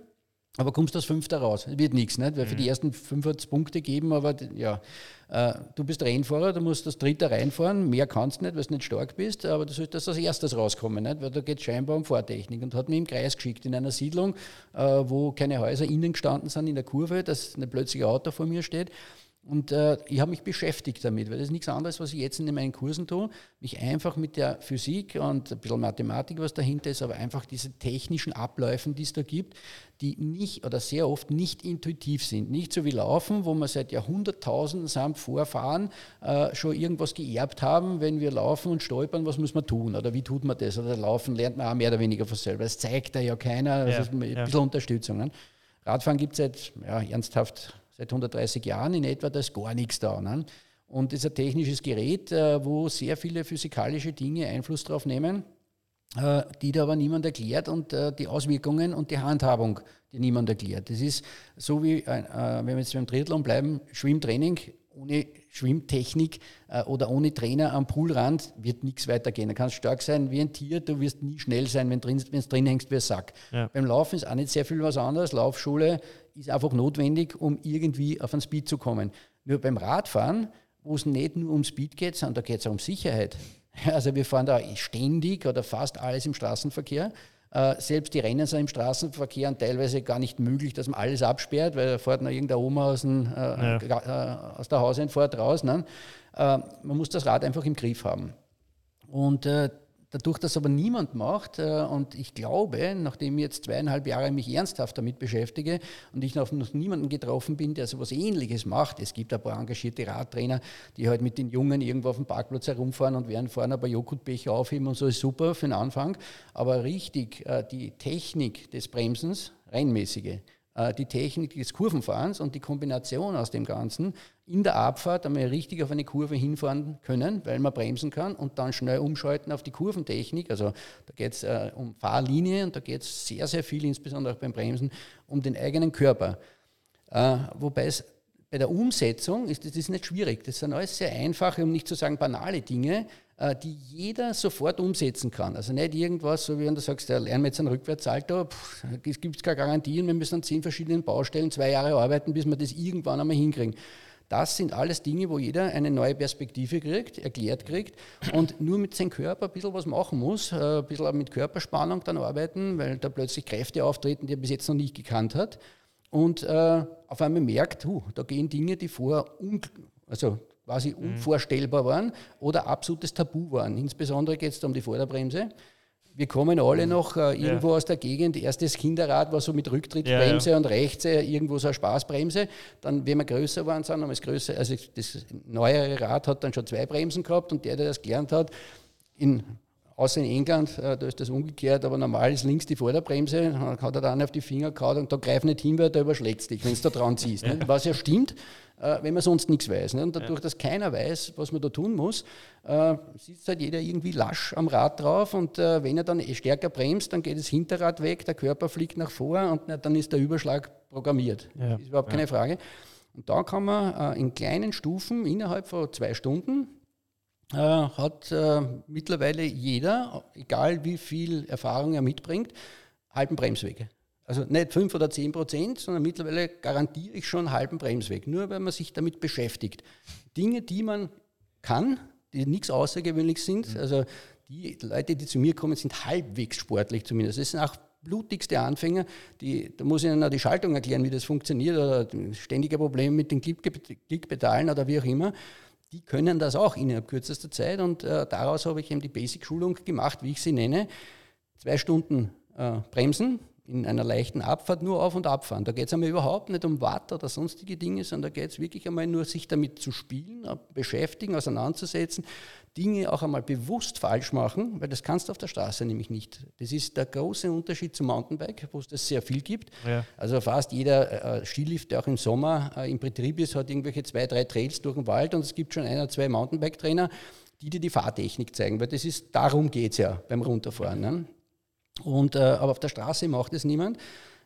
aber kommst als Fünfter raus. Wird nichts, nicht? Weil für die mhm. ersten fünf hat es Punkte geben, aber ja, äh, du bist Rennfahrer, du musst als Dritter reinfahren, mehr kannst du nicht, weil du nicht stark bist, aber du solltest als erstes rauskommen, nicht? weil da geht es scheinbar um Fahrtechnik. Und hat mich im Kreis geschickt, in einer Siedlung, äh, wo keine Häuser innen gestanden sind in der Kurve, dass ein plötzlich Auto vor mir steht. Und äh, ich habe mich beschäftigt damit, weil das ist nichts anderes, was ich jetzt in meinen Kursen tue. Mich einfach mit der Physik und ein bisschen Mathematik, was dahinter ist, aber einfach diese technischen Abläufen, die es da gibt, die nicht oder sehr oft nicht intuitiv sind. Nicht so wie Laufen, wo wir seit Jahrhunderttausenden samt Vorfahren äh, schon irgendwas geerbt haben. Wenn wir laufen und stolpern, was muss man tun? Oder wie tut man das? Oder Laufen lernt man auch mehr oder weniger von selber. Das zeigt da ja keiner. Das ja, ist ein bisschen ja. Unterstützung. Ne? Radfahren gibt es seit ja, ernsthaft seit 130 Jahren in etwa, da ist gar nichts da. Ne? Und das ist ein technisches Gerät, äh, wo sehr viele physikalische Dinge Einfluss drauf nehmen, äh, die da aber niemand erklärt und äh, die Auswirkungen und die Handhabung, die niemand erklärt. Das ist so wie, wenn wir jetzt beim Triathlon bleiben, Schwimmtraining ohne Schwimmtechnik oder ohne Trainer am Poolrand wird nichts weitergehen. Du kannst stark sein wie ein Tier, du wirst nie schnell sein, wenn du drin, drin hängst wie ein Sack. Ja. Beim Laufen ist auch nicht sehr viel was anderes. Laufschule ist einfach notwendig, um irgendwie auf den Speed zu kommen. Nur beim Radfahren, wo es nicht nur um Speed geht, sondern da geht es auch um Sicherheit. Also wir fahren da ständig oder fast alles im Straßenverkehr. Äh, selbst die Rennen sind im Straßenverkehr teilweise gar nicht möglich, dass man alles absperrt, weil da fährt noch irgendeine Oma aus, dem, äh, ja. äh, aus der Hauseinfahrt raus. Ne? Man muss das Rad einfach im Griff haben. Und Dadurch, dass aber niemand macht, äh, und ich glaube, nachdem ich jetzt zweieinhalb Jahre mich ernsthaft damit beschäftige und ich noch, niemanden getroffen bin, der so etwas Ähnliches macht, es gibt ein paar engagierte Radtrainer, die halt mit den Jungen irgendwo auf dem Parkplatz herumfahren und werden vorne ein paar Joghurtbecher aufheben und so ist super für den Anfang. Aber richtig, äh, die Technik des Bremsens, reinmäßige, die Technik des Kurvenfahrens und die Kombination aus dem Ganzen in der Abfahrt einmal richtig auf eine Kurve hinfahren können, weil man bremsen kann und dann schnell umschalten auf die Kurventechnik. Also da geht es äh, um Fahrlinie und da geht es sehr, sehr viel, insbesondere auch beim Bremsen, um den eigenen Körper. Äh, wobei es bei der Umsetzung ist das nicht schwierig. Das sind alles sehr einfache, um nicht zu sagen banale Dinge, äh, die jeder sofort umsetzen kann. Also nicht irgendwas, so wie wenn du sagst, lernen wir jetzt einen Rückwärtssalto, es gibt keine Garantien, wir müssen an zehn verschiedenen Baustellen zwei Jahre arbeiten, bis wir das irgendwann einmal hinkriegen. Das sind alles Dinge, wo jeder eine neue Perspektive kriegt, erklärt kriegt und nur mit seinem Körper ein bisschen was machen muss, äh, ein bisschen mit Körperspannung dann arbeiten, weil da plötzlich Kräfte auftreten, die er bis jetzt noch nicht gekannt hat. Und äh, auf einmal merkt, uh, da gehen Dinge, die vorher also quasi mhm. unvorstellbar waren oder absolutes Tabu waren. Insbesondere geht es um die Vorderbremse. Wir kommen alle mhm. noch äh, irgendwo ja. aus der Gegend. Erstes Kinderrad war so mit Rücktrittbremse ja, ja. und rechts äh, irgendwo so eine Spaßbremse. Dann, wenn wir größer waren, sind wir größer. Also das neuere Rad hat dann schon zwei Bremsen gehabt und der, der das gelernt hat, in Außer in England, äh, da ist das umgekehrt, aber normal ist links die Vorderbremse, dann hat er dann auf die Finger gehauen und da greif nicht hin, weil der überschlägt dich, wenn du da dran ziehst. Ja. Was ja stimmt, äh, wenn man sonst nichts weiß. Und dadurch, dass keiner weiß, was man da tun muss, äh, sitzt halt jeder irgendwie lasch am Rad drauf und wenn er dann stärker bremst, dann geht das Hinterrad weg, der Körper fliegt nach vor und dann ist der Überschlag programmiert. Ja. Das ist überhaupt keine Frage. Und da kann man in kleinen Stufen innerhalb von zwei Stunden äh, hat äh, mittlerweile jeder, egal wie viel Erfahrung er mitbringt, halben Bremswege. Also nicht 5 oder 10 Prozent, sondern mittlerweile garantiere ich schon halben Bremsweg, nur weil man sich damit beschäftigt. Dinge, die man kann, die nichts Außergewöhnliches sind, mhm. also die Leute, die zu mir kommen, sind halbwegs sportlich zumindest. Das sind auch blutigste Anfänger, die, da muss ich ihnen auch die Schaltung erklären, wie das funktioniert oder ständige Probleme mit den Klickpedalen oder wie auch immer die können das auch innerhalb kürzester Zeit und äh, daraus habe ich eben die Basic-Schulung gemacht, wie ich sie nenne. Zwei Stunden äh, bremsen, in einer leichten Abfahrt nur auf und abfahren. Da geht es einmal überhaupt nicht um Watt oder sonstige Dinge, sondern da geht es wirklich einmal nur, sich damit zu spielen, beschäftigen, auseinanderzusetzen, Dinge auch einmal bewusst falsch machen, weil das kannst du auf der Straße nämlich nicht. Das ist der große Unterschied zum Mountainbike, wo es das sehr viel gibt. Ja. Also fast jeder äh, Skilift, der auch im Sommer äh, im Betrieb ist, hat irgendwelche zwei, drei Trails durch den Wald und es gibt schon ein oder zwei Mountainbike-Trainer, die dir die Fahrtechnik zeigen, weil das ist, darum geht es ja beim Runterfahren. Ne? Und, äh, aber auf der Straße macht es niemand.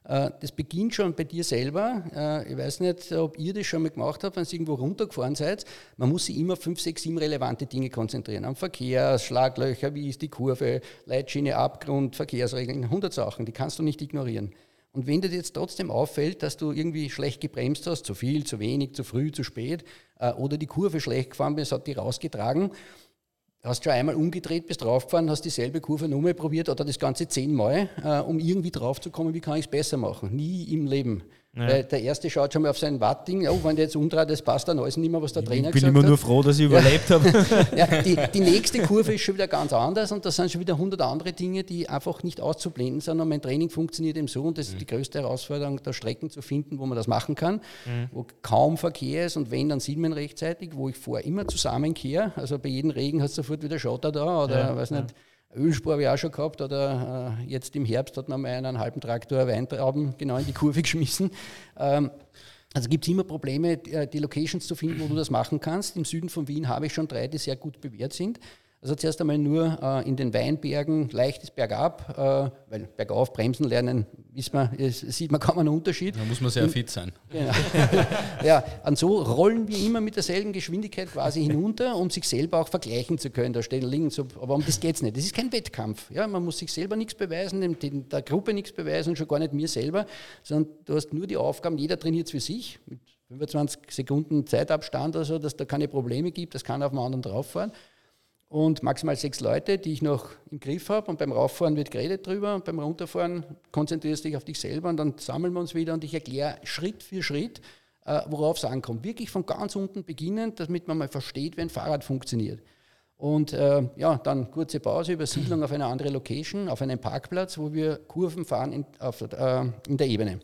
Äh, das beginnt schon bei dir selber. Äh, ich weiß nicht, ob ihr das schon mal gemacht habt, wenn ihr irgendwo runtergefahren seid. Man muss sich immer fünf, sechs, sieben relevante Dinge konzentrieren. Am Verkehr, Schlaglöcher, wie ist die Kurve, Leitschiene, Abgrund, Verkehrsregeln, 100 Sachen, die kannst du nicht ignorieren. Und wenn dir jetzt trotzdem auffällt, dass du irgendwie schlecht gebremst hast, zu viel, zu wenig, zu früh, zu spät, äh, oder die Kurve schlecht gefahren bist, hat die rausgetragen, hast schon einmal umgedreht, bist draufgefahren, hast dieselbe Kurve nochmal probiert oder das Ganze zehnmal, äh, um irgendwie draufzukommen, wie kann ich es besser machen. Nie im Leben. Ja. Weil der erste schaut schon mal auf sein Wattding, oh, wenn der jetzt umdreht, das passt dann alles nicht mehr, was der ich Trainer gesagt hat. Ich bin immer nur froh, dass ich überlebt habe. ja, die, die, nächste Kurve ist schon wieder ganz anders und das sind schon wieder hundert andere Dinge, die einfach nicht auszublenden sind. Und mein Training funktioniert eben so und das ist die größte Herausforderung, da Strecken zu finden, wo man das machen kann, mhm. wo kaum Verkehr ist und wenn, dann sieht man rechtzeitig, wo ich vorher immer zusammenkehre. Also bei jedem Regen hast du sofort wieder Schotter da oder ja, weiß nicht. Ölspur habe ich auch schon gehabt oder äh, jetzt im Herbst hat man mal einen halben Traktor Weintrauben genau in die Kurve geschmissen. Ähm, Also gibt es immer Probleme, äh, die Locations zu finden, wo du das machen kannst. Im Süden von Wien habe ich schon drei, die sehr gut bewährt sind. Also zuerst einmal nur äh, in den Weinbergen leichtes Bergab, äh, weil bergauf bremsen lernen, wir, es, sieht man kaum einen Unterschied. Da muss man sehr fit sein. Genau. ja, und so rollen wir immer mit derselben Geschwindigkeit quasi hinunter, um sich selber auch vergleichen zu können. Da stehen so, aber um das geht es nicht. Das ist kein Wettkampf. Ja, man muss sich selber nichts beweisen, dem, der Gruppe nichts beweisen und schon gar nicht mir selber, sondern du hast nur die Aufgaben, jeder trainiert für sich mit 25 Sekunden Zeitabstand oder so, dass da keine Probleme gibt, das kann auf dem anderen drauf fahren und maximal sechs Leute, die ich noch im Griff habe. Und beim Rauffahren wird geredet drüber und beim Runterfahren konzentrierst du dich auf dich selber und dann sammeln wir uns wieder und ich erkläre Schritt für Schritt, äh, worauf es ankommt. Wirklich von ganz unten beginnen, damit man mal versteht, wie ein Fahrrad funktioniert. Und äh, ja, dann kurze Pause, Übersiedlung auf eine andere Location, auf einen Parkplatz, wo wir Kurven fahren in, auf, äh, in der Ebene.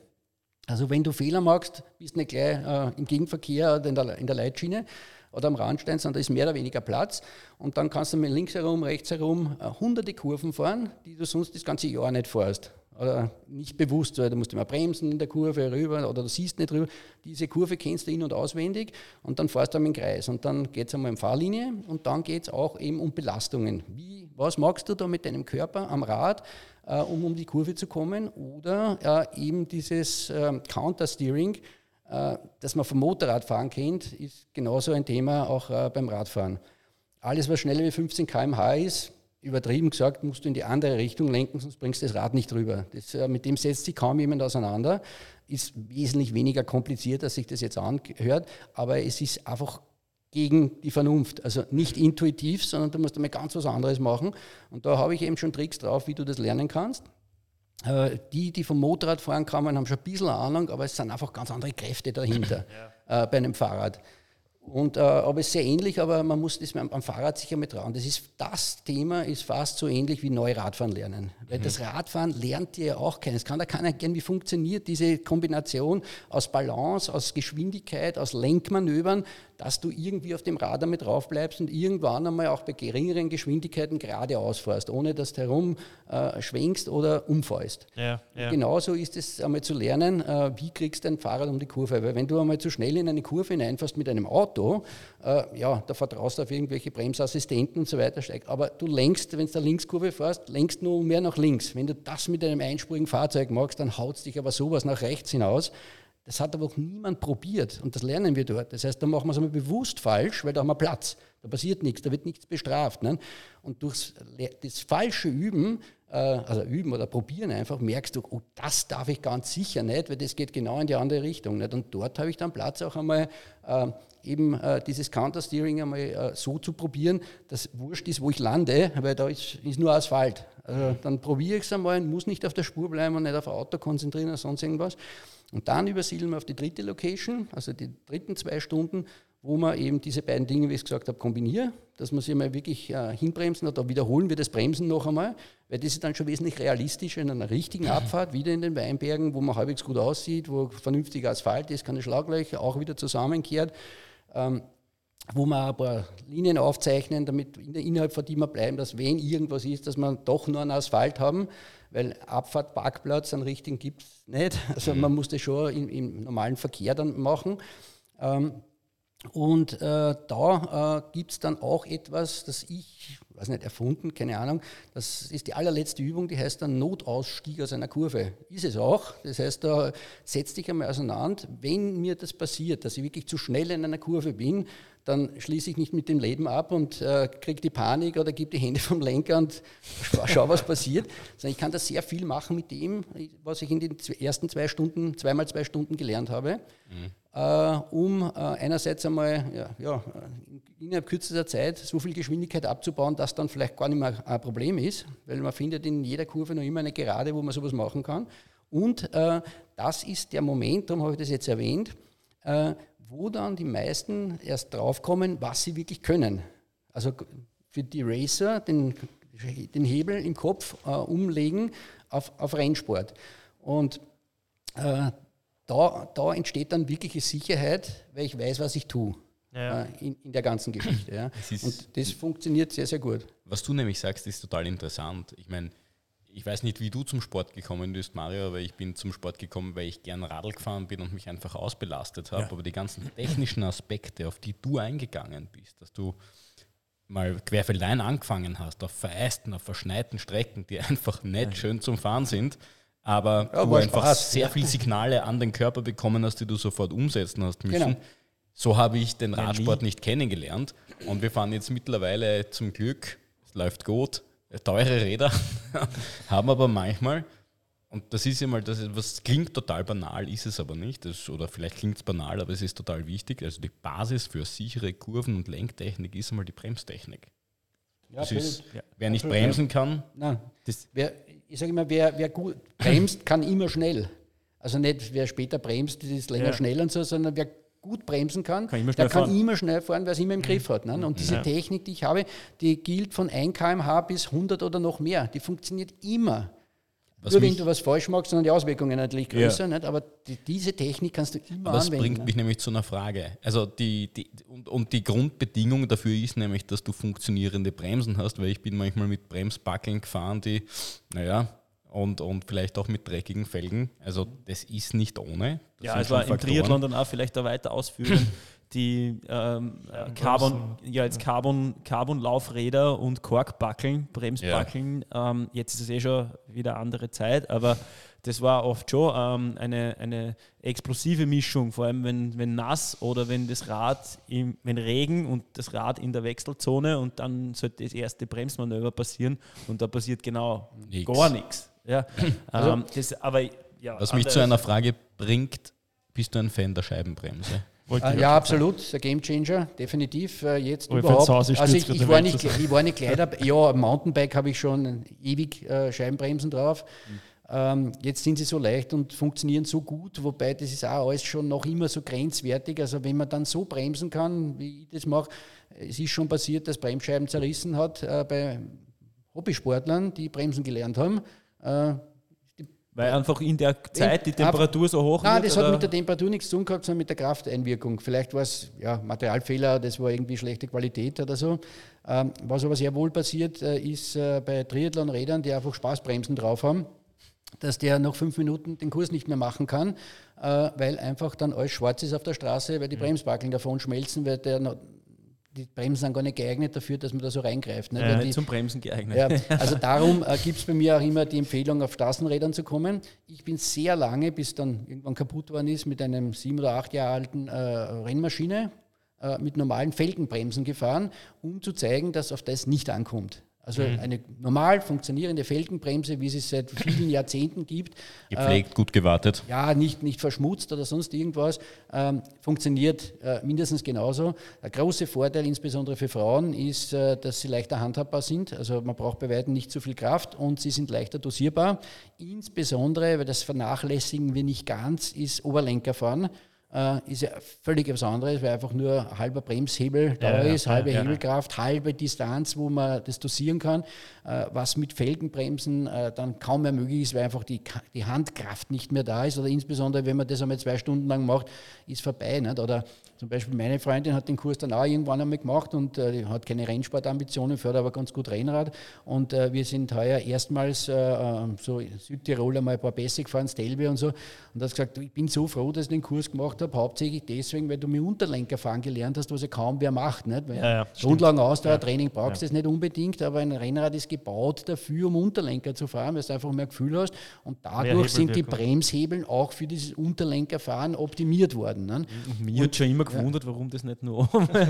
Also wenn du Fehler machst, bist du nicht gleich äh, im Gegenverkehr oder in der, in der Leitschiene, oder am Randstein, sondern da ist mehr oder weniger Platz. Und dann kannst du mit links herum, rechts herum äh, hunderte Kurven fahren, die du sonst das ganze Jahr nicht fährst. Oder nicht bewusst, weil du musst immer bremsen in der Kurve rüber oder du siehst nicht rüber. Diese Kurve kennst du in- und auswendig und dann fährst du am Kreis. Und dann geht es einmal um Fahrlinie und dann geht es auch eben um Belastungen. Wie, was magst du da mit deinem Körper am Rad, äh, um um die Kurve zu kommen? Oder äh, eben dieses äh, Counter-Steering, dass man vom Motorradfahren kennt, ist genauso ein Thema auch äh, beim Radfahren. Alles, was schneller wie 15 km/h ist, übertrieben gesagt, musst du in die andere Richtung lenken, sonst bringst du das Rad nicht rüber. Das, äh, mit dem setzt sich kaum jemand auseinander. Ist wesentlich weniger kompliziert, als sich das jetzt anhört, aber es ist einfach gegen die Vernunft. Also nicht intuitiv, sondern du musst einmal ganz was anderes machen. Und da habe ich eben schon Tricks drauf, wie du das lernen kannst. Äh, die, die vom Motorrad fahren kamen, haben schon ein bisschen Ahnung, aber es sind einfach ganz andere Kräfte dahinter ja. äh, bei einem Fahrrad. Und, äh, aber es ist sehr ähnlich, aber man muss das am, am Fahrrad sicher mit trauen. Das, ist, das Thema ist fast so ähnlich wie Neuradfahren lernen. Weil mhm. das Radfahren lernt ihr ja auch kennen. Es kann da keiner erkennen, wie funktioniert diese Kombination aus Balance, aus Geschwindigkeit, aus Lenkmanövern, dass du irgendwie auf dem Rad damit drauf bleibst und irgendwann einmal auch bei geringeren Geschwindigkeiten geradeaus fährst, ohne dass du herum äh, schwenkst oder umfällst. Ja, ja. Genauso ist es einmal zu lernen, äh, wie kriegst du ein Fahrrad um die Kurve. Weil wenn du einmal zu schnell in eine Kurve hineinfährst mit einem Auto, äh, ja, da vertraust du auf irgendwelche Bremsassistenten und so weiter. Aber du lenkst, wenn du da Linkskurve fährst, lenkst nur mehr nach links. Wenn du das mit einem einspurigen Fahrzeug machst, dann haut es dich aber sowas nach rechts hinaus. Das hat aber auch niemand probiert und das lernen wir dort. Das heißt, da machen wir es einmal bewusst falsch, weil da haben wir Platz. Da passiert nichts, da wird nichts bestraft. Ne? Und durch das falsche Üben, äh, also Üben oder Probieren einfach, merkst du, oh, das darf ich ganz sicher nicht, weil das geht genau in die andere Richtung. Nicht? Und dort habe ich dann Platz auch einmal äh, eben äh, dieses Counter-Steering einmal äh, so zu probieren, dass wurscht ist, wo ich lande, weil da ist, ist nur Asphalt. Also dann probiere ich es einmal, muss nicht auf der Spur bleiben und nicht auf Auto konzentrieren oder sonst irgendwas. Und dann übersiedeln wir auf die dritte Location, also die dritten zwei Stunden, wo man eben diese beiden Dinge, wie ich es gesagt habe, kombiniert, dass man sich mal wirklich äh, hinbremsen oder wiederholen wir das Bremsen noch einmal, weil das ist dann schon wesentlich realistischer in einer richtigen Abfahrt, wieder in den Weinbergen, wo man halbwegs gut aussieht, wo vernünftig Asphalt ist, keine Schlaglöcher, auch wieder zusammenkehrt, ähm, wo man ein paar Linien aufzeichnen, damit innerhalb von die wir bleiben, dass wenn irgendwas ist, dass man doch nur einen Asphalt haben weil Abfahrt, Parkplatz, einen richtigen gibt es nicht. Also mhm. man muss das schon im, im, normalen Verkehr dann machen. Ähm, und äh, da äh, gibt es dann auch etwas, das ich, weiß nicht, erfunden, keine Ahnung, das ist die allerletzte Übung, die heißt dann Notausstieg aus einer Kurve. Ist es auch. Das heißt, da setz dich einmal auseinander, wenn mir das passiert, dass ich wirklich zu schnell in einer Kurve bin, dann schließe ich nicht mit dem Leben ab und äh, kriege die Panik oder gebe die Hände vom Lenker und schau, was passiert. Sondern ich kann da sehr viel machen mit dem, was ich in den ersten zwei Stunden, zweimal zwei Stunden gelernt habe, mhm. Äh, um äh, einerseits einmal ja, ja, innerhalb kürzester Zeit so viel Geschwindigkeit abzubauen, dass dann vielleicht gar nicht mehr ein Problem ist, weil man findet in jeder Kurve noch immer eine Gerade, wo man sowas machen kann. Und äh, das ist der Moment, darum habe ich das jetzt erwähnt, äh, wo dann die meisten erst draufkommen, was sie wirklich können. Also für die Racer den, den Hebel im Kopf äh, umlegen auf, auf Rennsport. Und äh, da, da entsteht dann wirkliche Sicherheit, weil ich weiß, was ich tue. Ja. Äh, in, in, der ganzen Geschichte. Ja. Und das funktioniert sehr, sehr gut. Was du nämlich sagst, ist total interessant. Ich meine, ich weiß nicht, wie du zum Sport gekommen bist, Mario, aber ich bin zum Sport gekommen, weil ich gern Radl gefahren bin und mich einfach ausbelastet habe. Ja. Aber die ganzen technischen Aspekte, auf die du eingegangen bist, dass du mal querfeldein angefangen hast, auf vereisten, auf verschneiten Strecken, die einfach nicht schön zum Fahren sind, aber ja, du einfach Spaß. sehr viele Signale an den Körper bekommen hast, die du sofort umsetzen hast müssen. Genau. So habe ich den Radsport nicht kennengelernt. Und wir fahren jetzt mittlerweile zum Glück, es läuft gut, teure Räder, haben aber manchmal, und das ist ja mal, das was klingt total banal, ist es aber nicht, das, oder vielleicht klingt es banal, aber es ist total wichtig. Also die Basis für sichere Kurven- und Lenktechnik ist einmal die Bremstechnik. Ja, ist, ja. Wer nicht bremsen kann. Nein, wer, ich sage immer, wer, wer gut bremst, kann immer schnell. Also nicht wer später bremst, ist länger ja. schnell und so, sondern wer gut bremsen kann, kann der kann fahren. immer schnell fahren, weil es immer im Griff hat. Ne? Und diese ja. Technik, die ich habe, die gilt von 1 km/h bis 100 oder noch mehr. Die funktioniert immer. Was Nur wenn du was falsch machst, sind die Auswirkungen natürlich größer. Ja. Nicht? Aber die, diese Technik kannst du immer das anwenden. Das bringt ne? mich nämlich zu einer Frage. Also die, die, und, und die Grundbedingung dafür ist nämlich, dass du funktionierende Bremsen hast, weil ich bin manchmal mit Bremsbackeln gefahren, die, naja, und, und vielleicht auch mit dreckigen Felgen. Also das ist nicht ohne. Das ja, es war im Triathlon dann auch vielleicht da weiter ausführen. die ähm, ja, Carbon, ja, jetzt Carbon, Carbon-Laufräder und Korkbackeln, Bremsbackeln. Ja. Ähm, jetzt ist es eh schon wieder andere Zeit, aber das war oft schon ähm, eine, eine explosive Mischung, vor allem wenn, wenn nass oder wenn das Rad, im, wenn Regen und das Rad in der Wechselzone und dann sollte das erste Bremsmanöver passieren und da passiert genau nix. gar nichts. Ja. Also, ähm, das, aber, ja, Was mich zu einer Frage bringt, bist du ein Fan der Scheibenbremse? Äh, ja, absolut, der Gamechanger, definitiv. Äh, jetzt Aber überhaupt. Also ich, ich, war nicht, ich war nicht Kleider, ja, Mountainbike habe ich schon ewig äh, Scheibenbremsen drauf. Mhm. Ähm, jetzt sind sie so leicht und funktionieren so gut, wobei das ist auch alles schon noch immer so grenzwertig. Also wenn man dann so bremsen kann, wie ich das mache, es ist schon passiert, dass Bremsscheiben zerrissen hat äh, bei Hobbysportlern, die Bremsen gelernt haben. Weil einfach in der Zeit die Temperatur so hoch Nein, wird? das hat mit der Temperatur nichts zu tun gehabt, sondern mit der Krafteinwirkung. Vielleicht war es ja, Materialfehler, das war irgendwie schlechte Qualität oder so. Ähm, was aber sehr wohl passiert, äh, ist äh, bei Triathlon-Rädern, die einfach Spaßbremsen drauf haben, dass der nach fünf Minuten den Kurs nicht mehr machen kann, äh, weil einfach dann alles schwarz ist auf der Straße, weil die mhm. Bremsbackeln davon schmelzen, weil der die Bremsen sind gar nicht geeignet dafür, dass man da so reingreift. Ne? Ja, die, zum Bremsen geeignet. Ja, also darum äh, gibt es bei mir auch immer die Empfehlung, auf Straßenrädern zu kommen. Ich bin sehr lange, bis dann irgendwann kaputt worden ist, mit einem sieben oder acht Jahre alten äh, Rennmaschine äh, mit normalen Felgenbremsen gefahren, um zu zeigen, dass auf das nicht ankommt. Also mhm. eine normal funktionierende Felgenbremse, wie es es seit vielen Jahrzehnten gibt. Gepflegt, äh, gut gewartet. Ja, nicht, nicht verschmutzt oder sonst irgendwas. Ähm, funktioniert äh, mindestens genauso. Der große Vorteil, insbesondere für Frauen, ist, äh, dass sie leichter handhabbar sind. Also man braucht bei weitem nicht so viel Kraft und sie sind leichter dosierbar. Insbesondere, weil das vernachlässigen wir nicht ganz, ist Oberlenkerfahren äh, ist ja völlig was anderes, weil einfach nur halber Bremshebel da ja, ist, ja, halbe ja, Hebelkraft, halbe Distanz, wo man das dosieren kann, äh, was mit Felgenbremsen äh, dann kaum mehr möglich ist, weil einfach die, die Handkraft nicht mehr da ist oder insbesondere, wenn man das einmal zwei Stunden lang macht, ist vorbei. Nicht? Oder zum Beispiel meine Freundin hat den Kurs dann auch irgendwann einmal gemacht und äh, hat keine Rennsportambitionen, fährt aber ganz gut Rennrad. Und äh, wir sind heuer erstmals äh, äh so Südtirol einmal ein paar Pässe gefahren, Stelbe und so. Und hat gesagt, ich bin so froh, dass ich den Kurs gemacht habe, hauptsächlich deswegen, weil du mir Unterlenker fahren gelernt hast, was ja kaum wer macht. Nicht? Weil ja, ja, Grundlagenausdauertraining ja. brauchst du ja. das nicht unbedingt, aber ein Rennrad ist gebaut dafür, um Unterlenker zu fahren, weil du einfach mehr Gefühl hast. Und dadurch sind die Bremshebeln auch für dieses Unterlenkerfahren optimiert worden. Ne? Mir hat schon immer gewundert, warum das nicht nur oben. also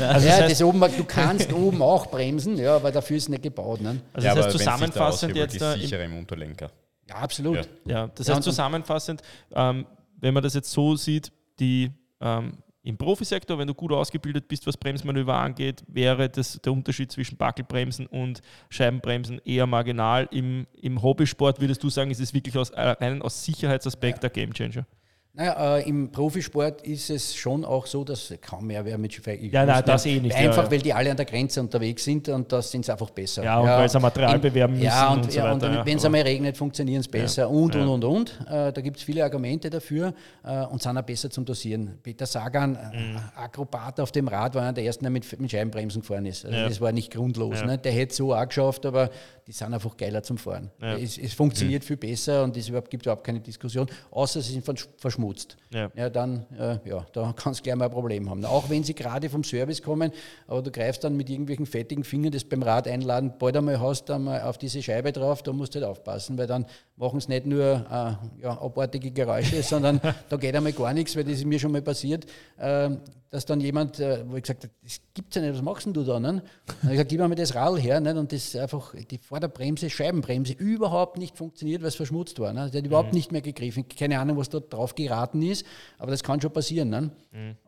ja, das, heißt, das oben, du kannst oben auch bremsen, ja, aber dafür ist es nicht gebaut. Ne? Also ja, das heißt zusammenfassend da jetzt. Da sicher im Unterlenker. Ja, absolut. Ja, ja das heißt zusammenfassend, ähm, wenn man das jetzt so sieht, die ähm, im Profisektor, wenn du gut ausgebildet bist, was Bremsmanöver angeht, wäre das, der Unterschied zwischen Backelbremsen und Scheibenbremsen eher marginal. Im, im Hobbysport würdest du sagen, ist es wirklich aus, rein aus Sicherheitsaspekt ja. der Gamechanger? Naja, äh, im Profisport ist es schon auch so, dass kaum mehr wer mit Skifahren. Ja, nein, das eh nicht. Einfach, ja, ja. weil die alle an der Grenze unterwegs sind und da sind sie einfach besser. Ja, und weil sie Material in- bewerben müssen Ja, und, und so ja, und ja. wenn es einmal regnet, funktionieren es besser und, Ja. und, und, und. Äh, da gibt es viele Argumente dafür äh, und sind auch besser zum Dosieren. Peter Sagan, äh, Mhm. Akrobat auf dem Rad, war einer der ersten, der mit, mit Scheibenbremsen gefahren ist. Also Ja. das war nicht grundlos. Ja. Ne? Der hätte so auch geschafft, aber die sind einfach geiler zum Fahren. Ja. Es, es Mhm. funktioniert viel besser und es überhaupt, gibt überhaupt keine Diskussion, außer sie sind versch- verschmutzt. Ja. Ja, dann, äh, ja, da kannst du gleich mal ein Problem haben. Auch wenn sie gerade vom Service kommen, aber du greifst dann mit irgendwelchen fettigen Fingern das beim Rad einladen, bald einmal hast du einmal auf diese Scheibe drauf, da musst du halt aufpassen, weil dann machen es nicht nur äh, ja, abartige Geräusche, sondern da geht einmal gar nichts, weil das ist mir schon mal passiert, äh, dass dann jemand, äh, wo ich gesagt habe, das gibt's ja nicht, was machst denn du da? Ne? Dann habe ich gesagt, gib mir das Rad her ne? und das einfach, die Vorderbremse, Scheibenbremse überhaupt nicht funktioniert, weil es verschmutzt war. Ne? Die hat überhaupt nicht mehr gegriffen. Keine Ahnung, was da drauf geraten ist, aber das kann schon passieren. Ne?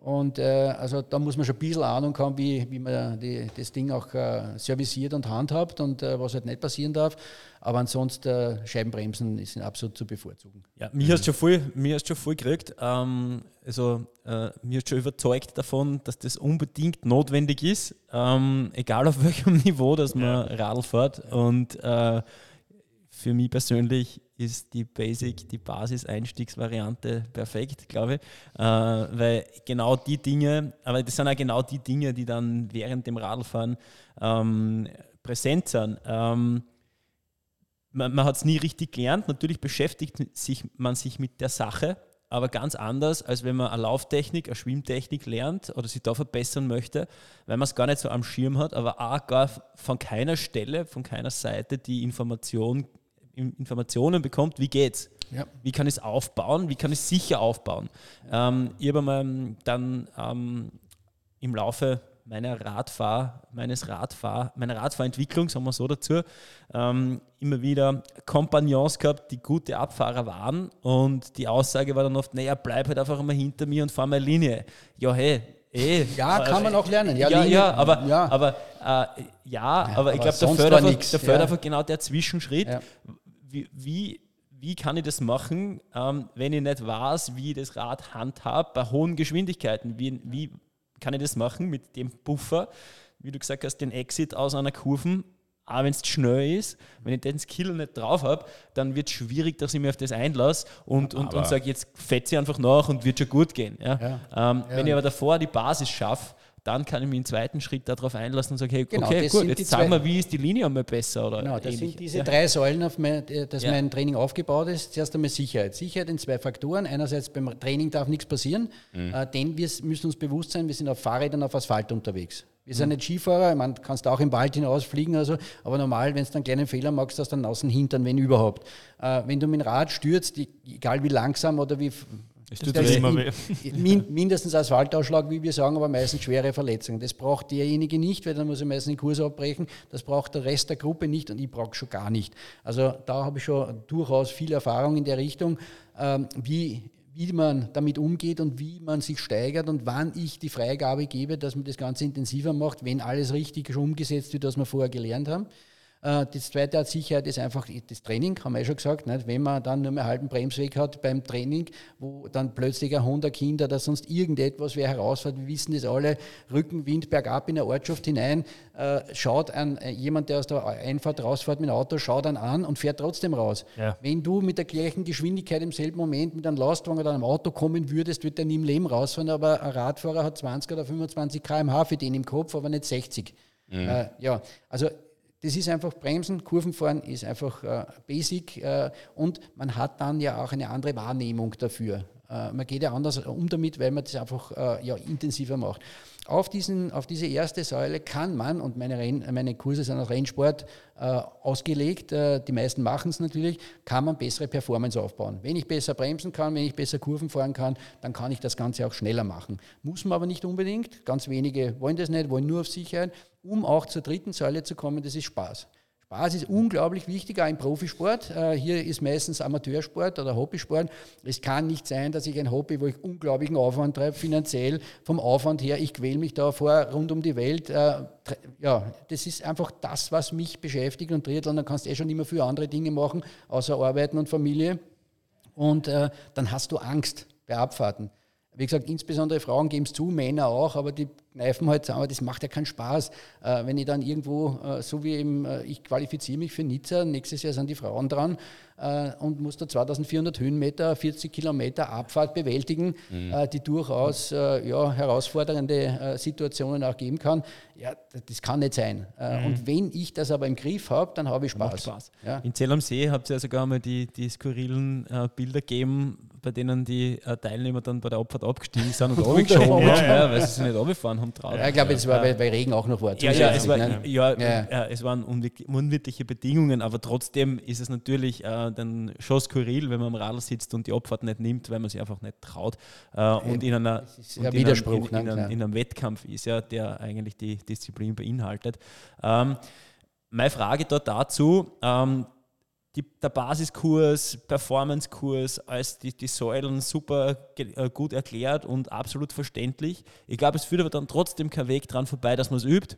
Und äh, also da muss man schon ein bisschen Ahnung haben, wie, wie man die, das Ding auch äh, serviciert und handhabt und äh, was halt nicht passieren darf. Aber ansonsten äh, Scheibenbremsen sind absolut zu bevorzugen. Ja, mir hast schon voll, mir hast schon voll gekriegt. Ähm, also äh, mir hast schon überzeugt davon, dass das unbedingt notwendig ist, ähm, egal auf welchem Niveau, dass man Radl fährt. Und äh, für mich persönlich ist die Basic, die Basis-Einstiegsvariante perfekt, glaube ich. Äh, weil genau die Dinge, aber das sind auch genau die Dinge, die dann während dem Radlfahren ähm, präsent sind. Ähm, man, man hat es nie richtig gelernt. Natürlich beschäftigt sich, man sich mit der Sache, aber ganz anders, als wenn man eine Lauftechnik, eine Schwimmtechnik lernt oder sich da verbessern möchte, weil man es gar nicht so am Schirm hat, aber auch gar von keiner Stelle, von keiner Seite die Information, In- Informationen bekommt, wie geht's. Ja. Wie kann ich es aufbauen? Wie kann ich es sicher aufbauen? Ähm, ich habe dann ähm, im Laufe meiner Radfahr, meines Radfahr, meiner Radfahrentwicklung, sagen wir so dazu, ähm, immer wieder Kompagnons gehabt, die gute Abfahrer waren und die Aussage war dann oft, naja, bleib halt einfach mal hinter mir und fahr meine Linie. Ja, hey, eh. Ja, kann man auch lernen. Ja, Ja, ja, aber, ja. aber äh, ja, aber ich aber glaube, fehlt war einfach, nix, da fehlt ja. genau der Zwischenschritt. Ja. Wie, wie, wie kann ich das machen, ähm, wenn ich nicht weiß, wie ich das Rad handhab bei hohen Geschwindigkeiten? Wie, wie kann ich das machen mit dem Puffer, wie du gesagt hast, den Exit aus einer Kurve, auch wenn es schnell ist, wenn ich den Skill nicht drauf habe, dann wird es schwierig, dass ich mich auf das einlasse und, und, und sage, jetzt fetze ich einfach nach und wird schon gut gehen. Ja? Ja. Ähm, Wenn ich aber davor die Basis schaffe, dann kann ich mich im zweiten Schritt darauf einlassen und sagen, hey, Genau, okay, gut, jetzt sagen wir, wie ist die Linie einmal besser oder Genau, das ähnliches. sind diese ja. drei Säulen, auf mein, äh, dass Ja. mein Training aufgebaut ist. Zuerst einmal Sicherheit. Sicherheit in zwei Faktoren. Einerseits beim Training darf nichts passieren, Mhm. äh, denn wir müssen uns bewusst sein, wir sind auf Fahrrädern auf Asphalt unterwegs. Wir Mhm. sind nicht Skifahrer, du kannst auch im Wald hinausfliegen, also, aber normal, wenn du einen kleinen Fehler machst, hast du dann außen hintern, wenn überhaupt. Äh, wenn du mit dem Rad stürzt, egal wie langsam oder wie. Es das tut heißt, immer in- Min, mindestens Asphaltausschlag, wie wir sagen, aber meistens schwere Verletzungen. Das braucht derjenige nicht, weil dann muss er meistens den Kurs abbrechen. Das braucht der Rest der Gruppe nicht und ich brauche schon gar nicht. Also da habe ich schon durchaus viel Erfahrung in der Richtung, ähm, wie, wie man damit umgeht und wie man sich steigert und wann ich die Freigabe gebe, dass man das Ganze intensiver macht, wenn alles richtig schon umgesetzt wird, was wir vorher gelernt haben. Äh, Das zweite Art Sicherheit ist einfach das Training, haben wir ja schon gesagt. Nicht? Wenn man dann nur mehr halben Bremsweg hat beim Training, wo dann plötzlich ein Honda Kind oder sonst irgendetwas wer herausfährt, wir wissen das alle, Rückenwind bergab in eine Ortschaft hinein, äh, schaut an äh, jemand, der aus der Einfahrt rausfährt mit dem Auto, schaut dann an und fährt trotzdem raus. Ja. Wenn du mit der gleichen Geschwindigkeit im selben Moment mit einem Lastwagen oder einem Auto kommen würdest, wird der nie im Leben rausfahren, aber ein Radfahrer hat 20 oder 25 km/h für den im Kopf, aber nicht 60. Äh, ja, also das ist einfach Bremsen, Kurvenfahren ist einfach äh, Basic äh, und man hat dann ja auch eine andere Wahrnehmung dafür. Äh, man geht ja anders um damit, weil man das einfach äh, ja, intensiver macht. Auf, diesen, auf diese erste Säule kann man, und meine, Renn, meine Kurse sind auf Rennsport äh, ausgelegt, die meisten machen es natürlich, kann man bessere Performance aufbauen. Wenn ich besser bremsen kann, wenn ich besser Kurven fahren kann, dann kann ich das Ganze auch schneller machen. Muss man aber nicht unbedingt. Ganz wenige wollen das nicht, wollen nur auf Sicherheit. Um auch zur dritten Säule zu kommen, das ist Spaß. Ist unglaublich wichtig, auch im Profisport. Äh, Hier ist meistens Amateursport oder Hobbysport. Es kann nicht sein, dass ich ein Hobby, wo ich unglaublichen Aufwand treibe, finanziell vom Aufwand her, ich quäle mich da vor rund um die Welt. äh, Ja, das ist einfach das, was mich beschäftigt und Triathlon, dann kannst du eh schon immer für andere Dinge machen, außer Arbeiten und Familie. Und äh, dann hast du Angst. bei Abfahrten. Wie gesagt, insbesondere Frauen geben es zu, Männer auch, aber die kneifen halt zusammen, das macht ja keinen Spaß. Äh, wenn ich dann irgendwo, äh, so wie eben, äh, ich qualifiziere mich für Nizza, nächstes Jahr sind die Frauen dran äh, und muss da 2400 Höhenmeter, 40 Kilometer Abfahrt bewältigen, mhm. Äh, die durchaus äh, ja, herausfordernde Situationen auch geben kann. Ja, das kann nicht sein. Mhm. Und wenn ich das aber im Griff habe, dann habe ich Spaß. Spaß. Ja. In Zell am See habt ihr ja sogar mal die, die skurrilen Bilder gegeben, bei denen die Teilnehmer dann bei der Abfahrt abgestiegen sind und runtergeschoben ja, ja. weil sie sich nicht runtergefahren haben traut. Ja, ich glaube, es war, weil, weil, Regen auch noch war. Ja, ja, es, war, ja, ja. es waren unwirtliche Bedingungen, aber trotzdem ist es natürlich äh, dann schon skurril, wenn man am Radl sitzt und die Abfahrt nicht nimmt, weil man sich einfach nicht traut. Äh, und in, einer, und in, Widerspruch, in, in, in, in, einem Wettkampf ist ja, der eigentlich die Disziplin beinhaltet. Ähm, meine Frage dort dazu, ähm, die, der Basiskurs, Performancekurs, als die, die Säulen super äh, gut erklärt und absolut verständlich. Ich glaube, es führt aber dann trotzdem kein Weg dran vorbei, dass man es übt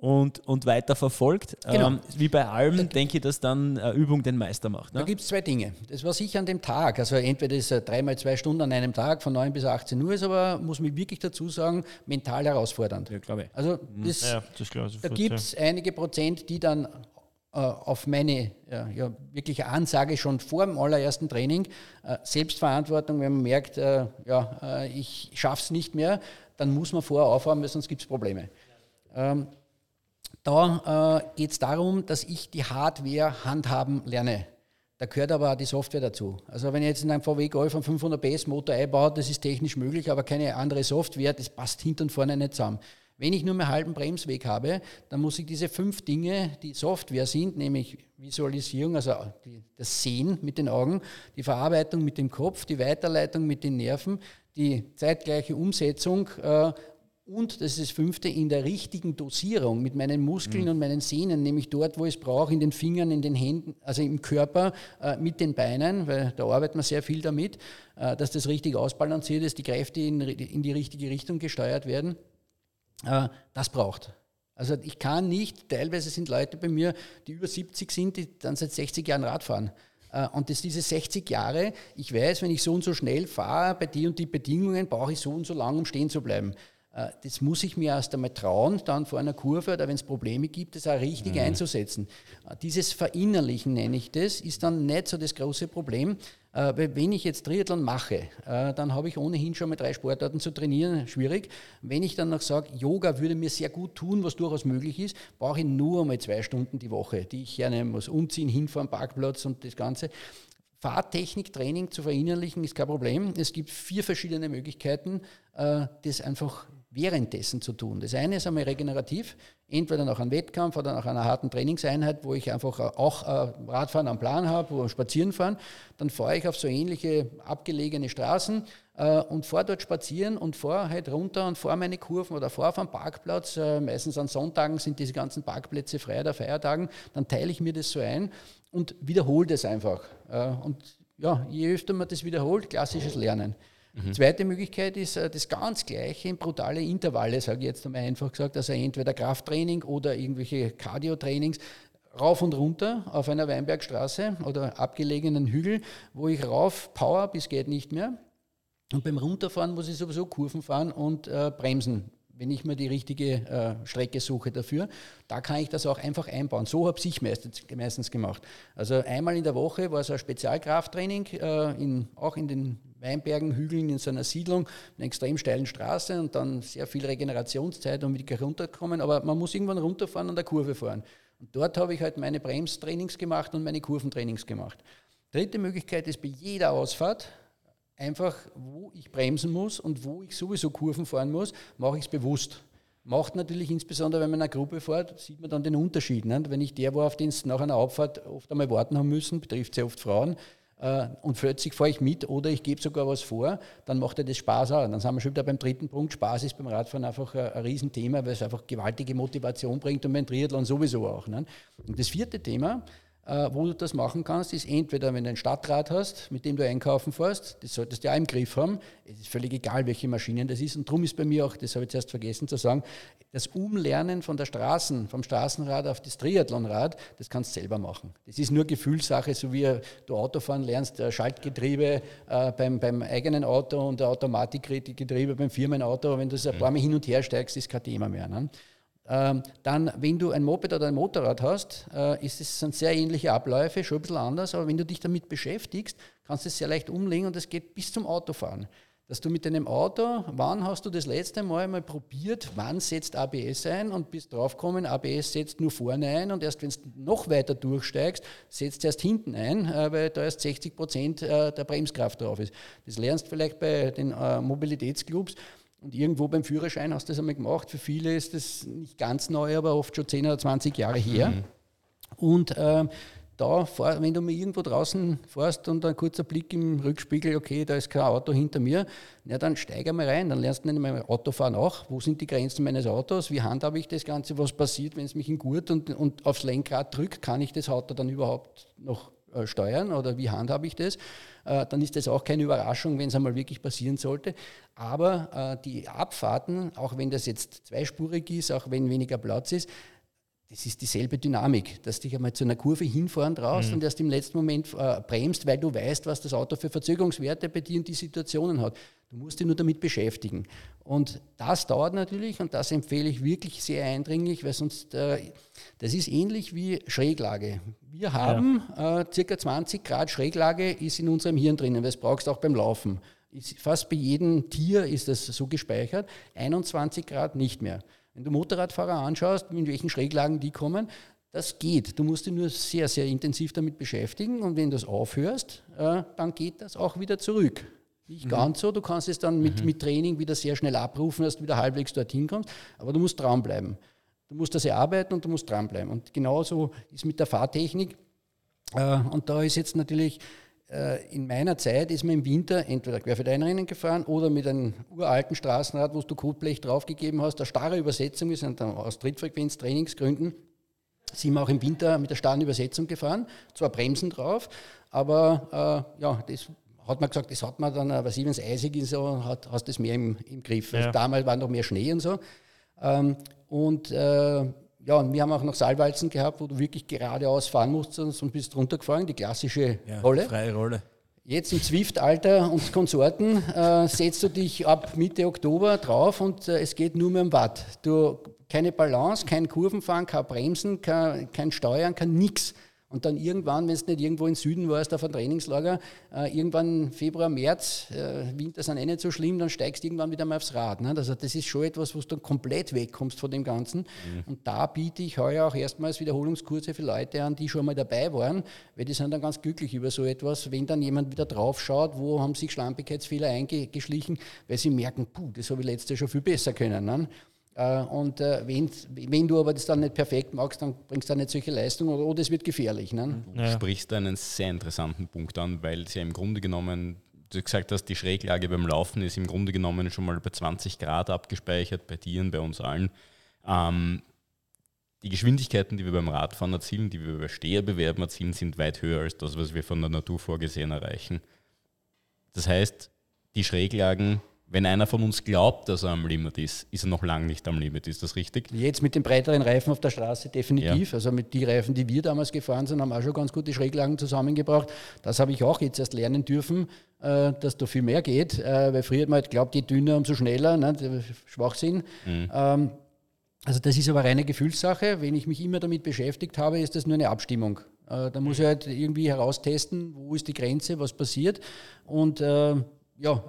und, und weiter verfolgt. Genau. Ähm, wie bei allem da, denke ich, dass dann äh, Übung den Meister macht. Ne? Da gibt es zwei Dinge. Das war sicher an dem Tag. Also entweder ist es dreimal zwei Stunden an einem Tag von 9 bis 18 Uhr, ist aber, muss man wirklich dazu sagen, mental herausfordernd. Ja, glaube ich. Also mhm. das, ja, das da gibt es ja. einige Prozent, die dann auf meine ja, ja, wirkliche Ansage schon vor dem allerersten Training, äh, Selbstverantwortung, wenn man merkt, äh, ja, äh, ich schaffe es nicht mehr, dann muss man vorher aufhören, weil sonst gibt es Probleme. Ähm, da äh, geht es darum, dass ich die Hardware handhaben lerne. Da gehört aber auch die Software dazu. Also wenn ich jetzt in einem VW Golf einen 500 PS Motor einbaue, das ist technisch möglich, aber keine andere Software, das passt hinten und vorne nicht zusammen. Wenn ich nur mehr halben Bremsweg habe, dann muss ich diese fünf Dinge, die Software sind, nämlich Visualisierung, also das Sehen mit den Augen, die Verarbeitung mit dem Kopf, die Weiterleitung mit den Nerven, die zeitgleiche Umsetzung äh, und das ist das fünfte, in der richtigen Dosierung mit meinen Muskeln mhm. und meinen Sehnen, nämlich dort, wo ich es brauche, in den Fingern, in den Händen, also im Körper, äh, mit den Beinen, weil da arbeitet man sehr viel damit, äh, dass das richtig ausbalanciert ist, die Kräfte in, in die richtige Richtung gesteuert werden. Äh, das braucht. Also ich kann nicht, teilweise sind Leute bei mir, die über 70 sind, die dann seit 60 Jahren Rad fahren. Äh, und das diese 60 Jahre, ich weiß, wenn ich so und so schnell fahre, bei die und die Bedingungen, brauche ich so und so lang, um stehen zu bleiben. Äh, das muss ich mir erst einmal trauen, dann vor einer Kurve oder wenn es Probleme gibt, das auch richtig mhm. einzusetzen. Dieses Verinnerlichen, nenne ich das, ist dann nicht so das große Problem. Äh, weil wenn ich jetzt Triathlon mache, äh, dann habe ich ohnehin schon mit drei Sportarten zu trainieren, schwierig. Wenn ich dann noch sage, Yoga würde mir sehr gut tun, was durchaus möglich ist, brauche ich nur einmal zwei Stunden die Woche, die ich hernehmen muss. Umziehen, hinfahren, Parkplatz und das Ganze. Fahrtechniktraining zu verinnerlichen ist kein Problem. Es gibt vier verschiedene Möglichkeiten, äh, das einfach währenddessen zu tun. Das eine ist einmal regenerativ, entweder nach einem Wettkampf oder nach einer harten Trainingseinheit, wo ich einfach auch äh, Radfahren am Plan habe, wo spazieren fahren. Dann fahre ich auf so ähnliche abgelegene Straßen äh, und fahre dort spazieren und fahre halt runter und fahre meine Kurven oder fahre auf einem Parkplatz. Äh, meistens an Sonntagen sind diese ganzen Parkplätze frei oder Feiertagen. Dann teile ich mir das so ein und wiederhole das einfach. Und ja, je öfter man das wiederholt, klassisches Lernen. Mhm. Zweite Möglichkeit ist äh, das ganz gleiche in brutale Intervalle, sage ich jetzt einmal einfach gesagt, also entweder Krafttraining oder irgendwelche Cardio-Trainings, rauf und runter auf einer Weinbergstraße oder abgelegenen Hügel, wo ich rauf power bis geht nicht mehr. Und beim Runterfahren muss ich sowieso Kurven fahren und äh, bremsen wenn ich mir die richtige äh, Strecke suche dafür. Da kann ich das auch einfach einbauen. So habe ich meistens, meistens gemacht. Also einmal in der Woche war so ein Spezialkrafttraining, äh, in, auch in den Weinbergen, Hügeln, in so einer Siedlung, einer extrem steilen Straße und dann sehr viel Regenerationszeit, um wieder runterzukommen. Aber man muss irgendwann runterfahren und der Kurve fahren. Und dort habe ich halt meine Bremstrainings gemacht und meine Kurventrainings gemacht. Dritte Möglichkeit ist bei jeder Ausfahrt, einfach, wo ich bremsen muss und wo ich sowieso Kurven fahren muss, mache ich es bewusst. Macht natürlich insbesondere, wenn man in einer Gruppe fährt, sieht man dann den Unterschied. Nicht? Wenn ich der war, auf den es nach einer Abfahrt oft einmal warten haben müssen, betrifft sehr oft Frauen, und plötzlich fahre ich mit oder ich gebe sogar was vor, dann macht er das Spaß auch. Dann sind wir schon wieder beim dritten Punkt. Spaß ist beim Radfahren einfach ein, ein Riesenthema, weil es einfach gewaltige Motivation bringt und beim Triathlon sowieso auch. Nicht? Und das vierte Thema, Äh, wo du das machen kannst, ist entweder, wenn du ein Stadtrad hast, mit dem du einkaufen fährst, das solltest du ja im Griff haben. Es ist völlig egal, welche Maschinen das ist. Und darum ist bei mir auch, das habe ich zuerst vergessen zu sagen, das Umlernen von der Straßen, vom Straßenrad auf das Triathlonrad, das kannst du selber machen. Das ist nur Gefühlssache, so wie du Autofahren lernst, Schaltgetriebe äh, beim, beim eigenen Auto und Automatikgetriebe beim Firmenauto. Wenn du das ein paar Mal hin und her steigst, ist kein Thema mehr. Ne? Ähm, dann, wenn du ein Moped oder ein Motorrad hast, äh, ist es sind sehr ähnliche Abläufe, schon ein bisschen anders, aber wenn du dich damit beschäftigst, kannst du es sehr leicht umlegen und es geht bis zum Autofahren. Dass du mit deinem Auto, wann hast du das letzte Mal mal probiert, wann setzt ABS ein und bist draufgekommen, ABS setzt nur vorne ein und erst wenn du noch weiter durchsteigst, setzt erst hinten ein, äh, weil da erst 60 Prozent äh, der Bremskraft drauf ist. Das lernst du vielleicht bei den Mobilitätsclubs und irgendwo beim Führerschein hast du das einmal gemacht. Für viele ist das nicht ganz neu, aber oft schon 10 oder 20 Jahre her. Mhm. Und äh, da, wenn du mal irgendwo draußen fährst und ein kurzer Blick im Rückspiegel, okay, da ist kein Auto hinter mir, ja, dann steig einmal rein, dann lernst du nicht mehr Autofahren auch. Wo sind die Grenzen meines Autos? Wie handhabe ich das Ganze? Was passiert, wenn es mich in Gurt und, und aufs Lenkrad drückt? Kann ich das Auto dann überhaupt noch äh, steuern oder wie handhabe ich das? Äh, dann ist das auch keine Überraschung, wenn es einmal wirklich passieren sollte. Aber äh, die Abfahrten, auch wenn das jetzt zweispurig ist, auch wenn weniger Platz ist, das ist dieselbe Dynamik, dass du dich einmal zu einer Kurve hinfahren traust mhm. und erst im letzten Moment äh, bremst, weil du weißt, was das Auto für Verzögerungswerte bei dir in die Situationen hat. Du musst dich nur damit beschäftigen. Und das dauert natürlich und das empfehle ich wirklich sehr eindringlich, weil sonst, äh, das ist ähnlich wie Schräglage. Wir haben ja. äh, circa 20 Grad Schräglage ist in unserem Hirn drinnen, das brauchst du auch beim Laufen. Ist, fast bei jedem Tier ist das so gespeichert, 21 Grad nicht mehr. Wenn du Motorradfahrer anschaust, in welchen Schräglagen die kommen, das geht. Du musst dich nur sehr, sehr intensiv damit beschäftigen und wenn du das aufhörst, äh, dann geht das auch wieder zurück. Nicht mhm. ganz so, du kannst es dann mit, mhm. mit Training wieder sehr schnell abrufen, dass du wieder halbwegs dorthin kommst, aber du musst dranbleiben. Du musst das erarbeiten und du musst dranbleiben. Und genauso ist mit der Fahrtechnik. Äh, und da ist jetzt natürlich in meiner Zeit ist man im Winter entweder Querfeldeinrennen gefahren oder mit einem uralten Straßenrad, wo du Kotblech draufgegeben hast, eine starre Übersetzung, dann aus Trittfrequenz-Trainingsgründen, sind wir auch im Winter mit der starren Übersetzung gefahren, zwar Bremsen drauf, aber äh, ja, das hat man gesagt, das hat man dann, aber wenn es eisig ist, so, hat, hast du das mehr im, im Griff. Ja. Also damals war noch mehr Schnee und so. Ähm, und äh, ja, und wir haben auch noch Saalwalzen gehabt, wo du wirklich geradeaus fahren musst, sonst bist du runtergefahren, die klassische ja, Rolle. Freie Rolle. Jetzt im Zwift-Alter und Konsorten äh, setzt du dich ab Mitte Oktober drauf und äh, es geht nur mehr um Watt. Du, keine Balance, kein Kurvenfahren, kein Bremsen, kein, kein Steuern, kein nix. Und dann irgendwann, wenn es nicht irgendwo im Süden warst, auf einem Trainingslager, äh, irgendwann Februar, März, äh, Winter sind eh nicht so schlimm, dann steigst du irgendwann wieder mal aufs Rad. Ne? Also das ist schon etwas, wo du dann komplett wegkommst von dem Ganzen. Mhm. Und da biete ich heuer auch erstmals Wiederholungskurse für Leute an, die schon mal dabei waren, weil die sind dann ganz glücklich über so etwas, wenn dann jemand wieder drauf schaut, wo haben sich Schlampigkeitsfehler eingeschlichen, weil sie merken, puh, das habe ich letztes Jahr schon viel besser können. Ne? Äh, und äh, wenn, wenn du aber das dann nicht perfekt machst, dann bringst du dann nicht solche Leistungen oder, oder es wird gefährlich. Ne? Du ja. sprichst einen sehr interessanten Punkt an, weil es ja im Grunde genommen, du gesagt hast, die Schräglage beim Laufen ist im Grunde genommen schon mal bei 20 Grad abgespeichert, bei dir und bei uns allen. Ähm, die Geschwindigkeiten, die wir beim Radfahren erzielen, die wir bei Steherbewerben erzielen, sind weit höher als das, was wir von der Natur vorgesehen erreichen. Das heißt, die Schräglagen wenn einer von uns glaubt, dass er am Limit ist, ist er noch lange nicht am Limit. Ist das richtig? Jetzt mit den breiteren Reifen auf der Straße definitiv. Ja. Also mit den Reifen, die wir damals gefahren sind, haben wir auch schon ganz gute Schräglagen zusammengebracht. Das habe ich auch jetzt erst lernen dürfen, äh, dass da viel mehr geht. Äh, weil früher hat man halt glaubt, je dünner, umso schneller. Ne? Schwachsinn. Mhm. Ähm, also das ist aber reine Gefühlssache. Wenn ich mich immer damit beschäftigt habe, ist das nur eine Abstimmung. Äh, da muss ich halt irgendwie heraustesten, wo ist die Grenze, was passiert. Und ja,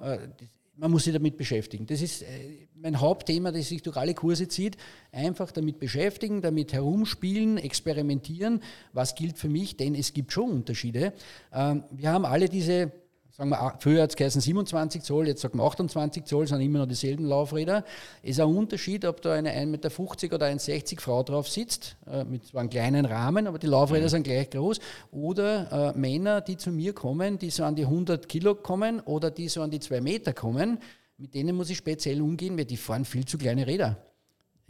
man muss sich damit beschäftigen. Das ist äh, mein Hauptthema, das sich durch alle Kurse zieht. Einfach damit beschäftigen, damit herumspielen, experimentieren. Was gilt für mich? Denn es gibt schon Unterschiede. Ähm, wir haben alle diese sagen wir, früher hat es geheißen 27 Zoll, jetzt sagen wir 28 Zoll, sind immer noch dieselben Laufräder. Es ist ein Unterschied, ob da eine 1,50 Meter oder 1,60 Frau drauf sitzt, äh, mit zwar einem kleinen Rahmen, aber die Laufräder mhm. sind gleich groß. Oder äh, Männer, die zu mir kommen, die so an die 100 Kilo kommen oder die so an die 2 Meter kommen, mit denen muss ich speziell umgehen, weil die fahren viel zu kleine Räder.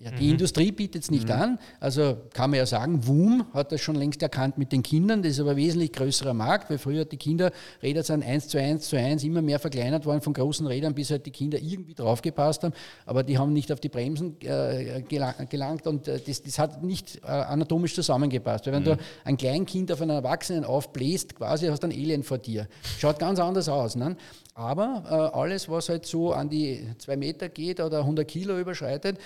Ja, die mhm. Industrie bietet es nicht mhm. an. Also kann man ja sagen, WUM hat das schon längst erkannt mit den Kindern. Das ist aber ein wesentlich größerer Markt, weil früher die Kinderräder sind 1 zu 1 zu 1 immer mehr verkleinert worden von großen Rädern, bis halt die Kinder irgendwie draufgepasst haben. Aber die haben nicht auf die Bremsen äh, gelangt und äh, das, das, hat nicht äh, anatomisch zusammengepasst. Weil wenn mhm. du ein Kleinkind auf einen Erwachsenen aufbläst, quasi hast du ein Alien vor dir. Schaut ganz anders aus. Ne? Aber äh, alles, was halt so an die zwei Meter geht oder 100 Kilo überschreitet,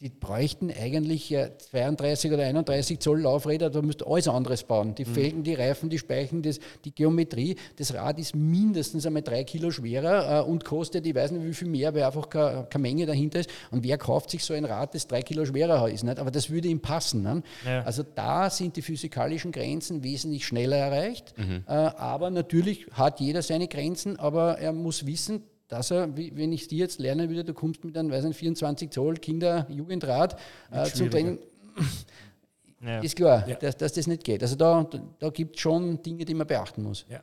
die bräuchten eigentlich 32 oder 31 Zoll Laufräder, da müsst ihr alles anderes bauen. Die mhm. Felgen, die Reifen, die Speichen, das, die Geometrie. Das Rad ist mindestens einmal drei Kilo schwerer äh, und kostet, ich weiß nicht wie viel mehr, weil einfach keine, keine, Menge dahinter ist. Und wer kauft sich so ein Rad, das drei Kilo schwerer ist? Nicht? Aber das würde ihm passen. Ne? Ja. Also da sind die physikalischen Grenzen wesentlich schneller erreicht. Mhm. Äh, aber natürlich hat jeder seine Grenzen, aber er muss wissen, dass er, wenn ich dir jetzt lernen würde, du kommst mit einem, weiß nicht, 24 Zoll Kinder-Jugendrad äh, zum Training, ja. ist klar, ja. dass, dass, das nicht geht. Also da, da gibt es schon Dinge, die man beachten muss. Ja.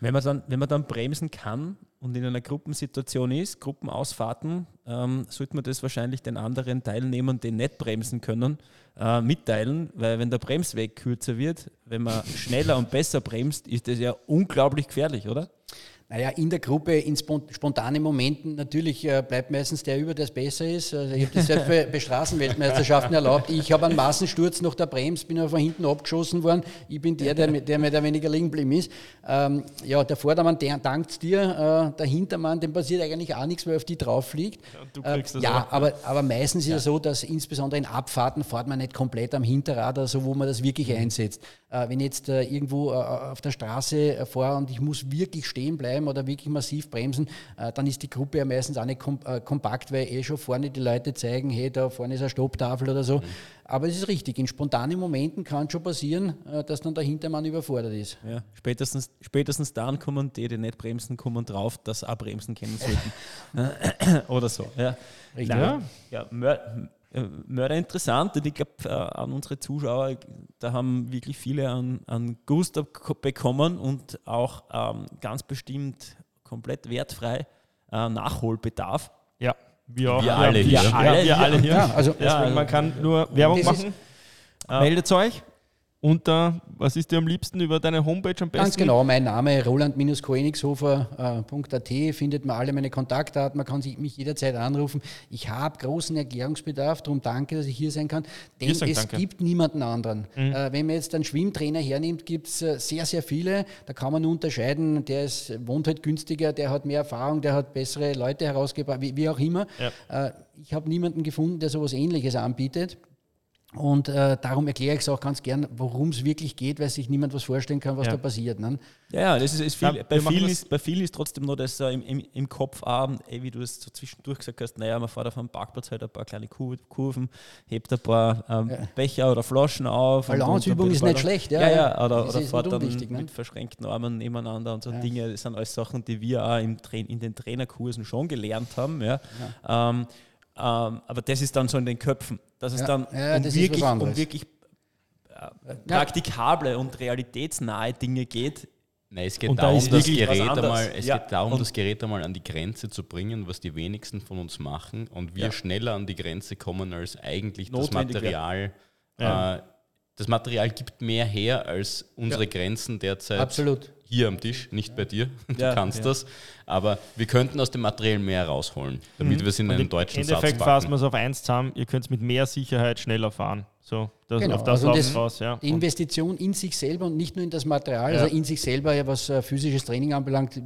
Wenn, man dann, wenn man dann bremsen kann und in einer Gruppensituation ist, Gruppenausfahrten, ähm, sollte man das wahrscheinlich den anderen Teilnehmern, die nicht bremsen können, äh, mitteilen, weil wenn der Bremsweg kürzer wird, wenn man schneller und besser bremst, ist das ja unglaublich gefährlich, oder? Naja, in der Gruppe, in spontanen Momenten, natürlich äh, bleibt meistens der über, der es besser ist. Also ich habe das selbst bei, bei Straßenweltmeisterschaften erlaubt. Ich habe einen Massensturz nach der Brems, bin aber von hinten abgeschossen worden. Ich bin der, der, der mehr oder weniger liegen geblieben ist. Ähm, ja, der Vordermann der dankt dir, äh, der Hintermann, dem passiert eigentlich auch nichts, weil auf die drauf fliegt. Ja, äh, ja aber, aber meistens ja. ist es so, dass insbesondere in Abfahrten fährt man nicht komplett am Hinterrad, also wo man das wirklich mhm. einsetzt. Äh, wenn ich jetzt äh, irgendwo auf der Straße fahre und ich muss wirklich stehen bleiben, bleiben oder wirklich massiv bremsen, äh, dann ist die Gruppe ja meistens auch nicht äh, kompakt, weil eh schon vorne die Leute zeigen, hey, da vorne ist eine Stopptafel oder so. Mhm. Aber es ist richtig, in spontanen Momenten kann schon passieren, äh, dass dann der Hintermann überfordert ist. Ja, spätestens, spätestens dann kommen die, die nicht bremsen, kommen drauf, dass sie auch bremsen können sollten. oder so. Ja. Richtig. Ja, ja Mörder interessant und ich glaube an unsere Zuschauer, da haben wirklich viele an, an Gusto bekommen und auch ähm, ganz bestimmt komplett wertfrei äh, Nachholbedarf. Ja, wir, wir alle hier. Wir alle, wir alle hier. Ja, also, ja, man kann nur Werbung machen. Meldet euch unter, was ist dir am liebsten über deine Homepage am besten? Ganz genau, mein Name roland-koenigshofer.at findet man alle meine Kontaktdaten, man kann sich mich jederzeit anrufen. Ich habe großen Erklärungsbedarf, darum danke, dass ich hier sein kann, denn sagen, es danke. gibt niemanden anderen. Mhm. Äh, wenn man jetzt einen Schwimmtrainer hernimmt, gibt es äh, sehr, sehr viele, da kann man nur unterscheiden, der ist, wohnt halt günstiger, der hat mehr Erfahrung, der hat bessere Leute herausgebracht, wie, wie auch immer. Ja. Äh, ich habe niemanden gefunden, der sowas ähnliches anbietet. Und äh, darum erkläre ich es auch ganz gern, worum es wirklich geht, weil sich niemand was vorstellen kann, was ja. da passiert. Ne? Ja, das ist, ist viel, ja, bei, vielen ist, bei vielen ist trotzdem noch das äh, im, im, im Kopf, auch, ey, wie du es so zwischendurch gesagt hast, naja, man fährt auf einem Parkplatz halt ein paar kleine Kurven, hebt ein paar ähm, ja. Becher oder Flaschen auf. Balanceübung ist nicht schlecht, ja. Ja, ja, oder, oder fährt dann ne? mit verschränkten Armen nebeneinander und so Dinge. Das sind alles Sachen, die wir auch im in den Trainerkursen schon gelernt haben. Ja. Ähm, aber das ist dann so in den Köpfen, dass es ja, dann ja, um, wirklich, um, wirklich, äh, praktikable und realitätsnahe Dinge geht. Nein, es geht, darum, da das Gerät einmal, es geht darum, das Gerät einmal an die Grenze zu bringen, was die wenigsten von uns machen. Und wir schneller an die Grenze kommen, als eigentlich das Material. Äh, das Material gibt mehr her als unsere Grenzen derzeit. Absolut hier am Tisch, nicht bei dir. Du ja, kannst ja. das. Aber wir könnten aus dem Material mehr rausholen, damit mhm. wir es in einen deutschen Satz Endeffekt fassen wir es auf eins zusammen, ihr könnt es mit mehr Sicherheit schneller fahren. So, das, genau. auf das also das, raus, ja. Die Investition in sich selber und nicht nur in das Material, ja. also in sich selber, ja, was uh, physisches Training anbelangt,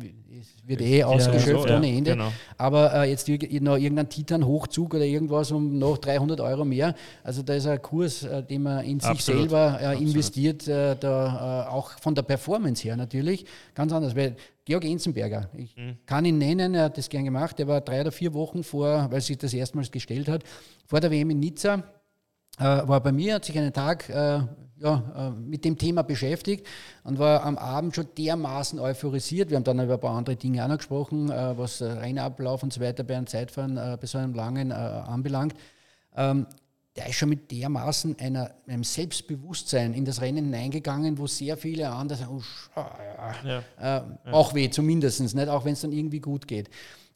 wird eh ja, ausgeschöpft so, ohne Ende. Genau. Aber uh, jetzt noch irgendein Titan-Hochzug oder irgendwas um noch 300 Euro mehr, also da ist ein Kurs, uh, den man in Absolut. sich selber investiert, da auch von der Performance her natürlich ganz anders, weil Georg Enzenberger, ich mhm. kann ihn nennen, er hat das gern gemacht, er war drei oder vier Wochen vor, weil sich das erstmals gestellt hat, vor der WM in Nizza äh, war bei mir, hat sich einen Tag äh, ja, äh, mit dem Thema beschäftigt und war am Abend schon dermaßen euphorisiert. Wir haben dann über ein paar andere Dinge auch noch gesprochen, äh, was Rennablauf und so weiter bei einem Zeitfahren, äh, bei so einem langen äh, anbelangt. Ähm, der ist schon mit dermaßen einer, einem Selbstbewusstsein in das Rennen hineingegangen, wo sehr viele andere sagen, oh, ja, ja, ja. Auch weh zumindest, nicht? auch wenn es dann irgendwie gut geht.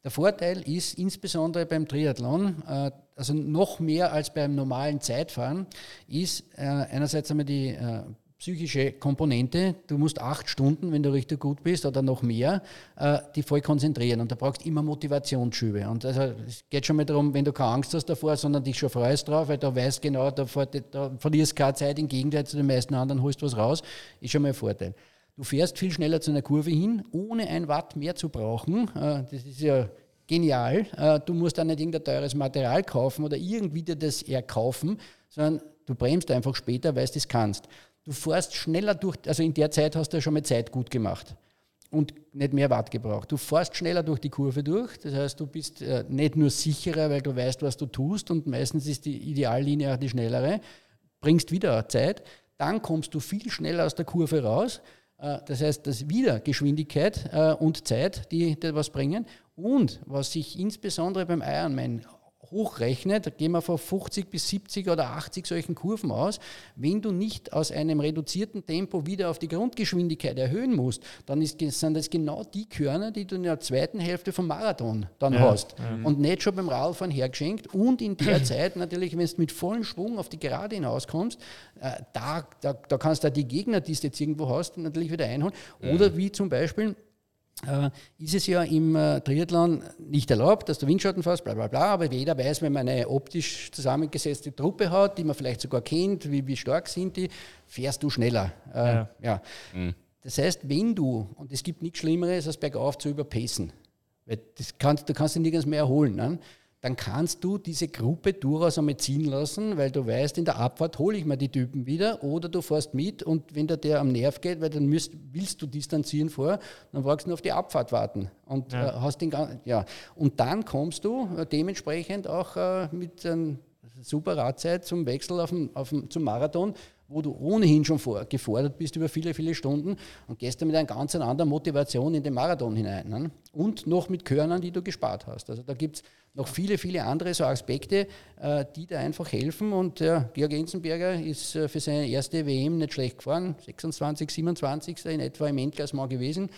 Der Vorteil ist insbesondere beim Triathlon, äh, also noch mehr als beim normalen Zeitfahren, ist äh, einerseits einmal die äh, psychische Komponente. Du musst acht Stunden, wenn du richtig gut bist oder noch mehr, die voll konzentrieren. Und da brauchst du immer Motivationsschübe. Und also es geht schon mal darum, wenn du keine Angst hast davor, sondern dich schon freust drauf, weil du weißt genau, da, da verlierst keine Zeit, im Gegenteil zu den meisten anderen holst was raus, ist schon mal ein Vorteil. Du fährst viel schneller zu einer Kurve hin, ohne ein Watt mehr zu brauchen. Äh, das ist ja genial. Äh, du musst dann nicht irgendein teures Material kaufen oder irgendwie dir das erkaufen, sondern du bremst einfach später, weil du das kannst. Du fährst schneller durch, also in der Zeit hast du ja schon mal Zeit gut gemacht und nicht mehr Watt gebraucht. Du fährst schneller durch die Kurve durch, das heißt, du bist äh, nicht nur sicherer, weil du weißt, was du tust und meistens ist die Ideallinie auch die schnellere, bringst wieder Zeit, dann kommst du viel schneller aus der Kurve raus. Äh, das heißt, dass wieder Geschwindigkeit äh, und Zeit, die, die was bringen. Und was sich insbesondere beim Ironman hochrechnet, gehen wir von 50 bis 70 oder 80 solchen Kurven aus, wenn du nicht aus einem reduzierten Tempo wieder auf die Grundgeschwindigkeit erhöhen musst, dann ist, sind das genau die Körner, die du in der zweiten Hälfte vom Marathon dann ja, hast. Ja. Und nicht schon beim Radfahren hergeschenkt. Und in der Zeit natürlich, wenn du mit vollem Schwung auf die Gerade hinauskommst, äh, da, da, da kannst du die Gegner, die du jetzt irgendwo hast, natürlich wieder einholen. Oder wie zum Beispiel ist es ja im äh, Triathlon nicht erlaubt, dass du Windschatten fährst, bla bla bla, aber jeder weiß, wenn man eine optisch zusammengesetzte Truppe hat, die man vielleicht sogar kennt, wie, wie stark sind die, fährst du schneller. Äh, ja. ja. Mhm. Das heißt, wenn du, und es gibt nichts Schlimmeres, als bergauf zu überpacen, weil das kannst, du kannst dich nirgends mehr erholen. Ne? Dann kannst du diese Gruppe durchaus einmal ziehen lassen, weil du weißt, in der Abfahrt hole ich mir die Typen wieder oder du fährst mit und wenn der, der am Nerv geht, weil dann müsst, willst du distanzieren vor, dann brauchst du nur auf die Abfahrt warten und ja. äh, hast den ja und dann kommst du äh, dementsprechend auch äh, mit einer super Radzeit zum Wechsel auf dem, auf dem, zum Marathon wo du ohnehin schon vor, gefordert bist über viele, viele Stunden und gehst dann mit einer ganz anderen Motivation in den Marathon hinein. Ne? Und noch mit Körnern, die du gespart hast. Also da gibt es noch viele, viele andere so Aspekte, äh, die da einfach helfen. Und äh, Georg Enzenberger ist äh, für seine erste WM nicht schlecht gefahren, 26, 27. in etwa im Endklassement gewesen.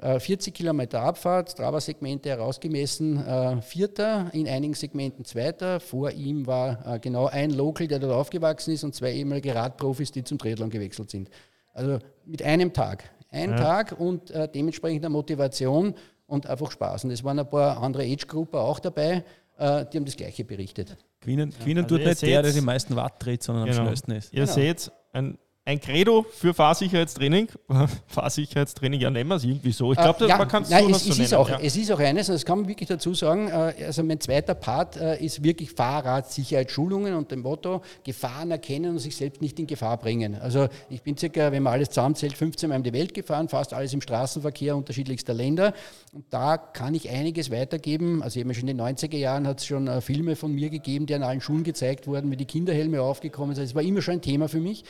40 äh, Kilometer Abfahrt, Strava-Segmente herausgemessen, äh, Vierter, in einigen Segmenten Zweiter. Vor ihm war äh, genau ein Local, der dort aufgewachsen ist und zwei ehemalige Radprofis, die zum Triathlon gewechselt sind. Also mit einem Tag. Ein ja. Tag und äh, dementsprechender Motivation und einfach Spaß. Und es waren ein paar andere Age-Gruppen auch dabei, äh, die haben das Gleiche berichtet. Gewinnen, gewinnen ja, also tut nicht der, der die meisten Watt dreht, sondern genau. am schnellsten ist. Ihr genau. seht, ein ein Credo für Fahrsicherheitstraining. Fahrsicherheitstraining, ja, nennen wir es irgendwie so. Ich glaube, äh, ja, man kann es so es, es, ist auch, ja. es ist auch eines, und das kann man wirklich dazu sagen, äh, also mein zweiter Part äh, ist wirklich Fahrradsicherheitsschulungen und dem Motto, Gefahren erkennen und sich selbst nicht in Gefahr bringen. Also ich bin circa, wenn man alles zusammenzählt, 15 Mal um die Welt gefahren, fast alles im Straßenverkehr unterschiedlichster Länder. Und da kann ich einiges weitergeben. Also eben schon in den 90er Jahren hat es schon Filme von mir gegeben, die an allen Schulen gezeigt wurden, wie die Kinderhelme aufgekommen sind. Es war immer schon ein Thema für mich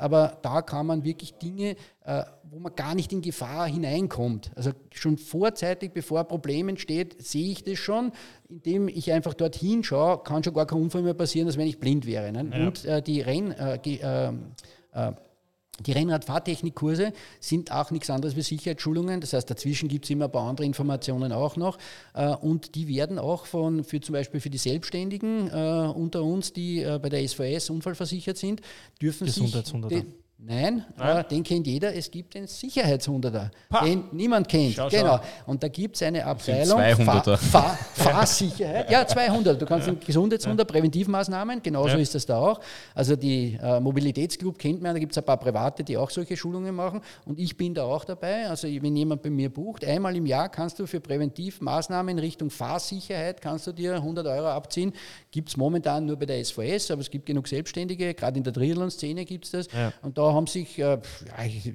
aber da kann man wirklich Dinge, äh, wo man gar nicht in Gefahr hineinkommt. Also schon vorzeitig, bevor ein Problem entsteht, sehe ich das schon. Indem ich einfach dorthin schaue, kann schon gar kein Unfall mehr passieren, als wenn ich blind wäre. Ne? Ja. Und äh, die Renn... Äh, ähm, äh die Rennradfahrtechnikkurse sind auch nichts anderes wie Sicherheitsschulungen. Das heißt, dazwischen gibt es immer ein paar andere Informationen auch noch. Äh, und die werden auch von, für zum Beispiel für die Selbstständigen äh, unter uns, die äh, bei der SVS unfallversichert sind, dürfen sich Nein, Nein. den kennt jeder. Es gibt den Sicherheitshunderter, pa. den niemand kennt. Schau, genau. Schau. Und da gibt es eine Abteilung Fahr, Fahr, Fahrsicherheit. ja, 200. Du kannst den Gesundheitshunder, Präventivmaßnahmen, genauso ja. ist das da auch. Also die äh, Mobilitätsclub kennt man, da gibt es ein paar Private, die auch solche Schulungen machen. Und ich bin da auch dabei. Also wenn jemand bei mir bucht, einmal im Jahr kannst du für Präventivmaßnahmen in Richtung Fahrsicherheit, kannst du dir 100 Euro abziehen. Gibt es momentan nur bei der SVS, aber es gibt genug Selbstständige. Gerade in der Triathlon-Szene gibt es das. Ja. Und da haben sich, äh, ja,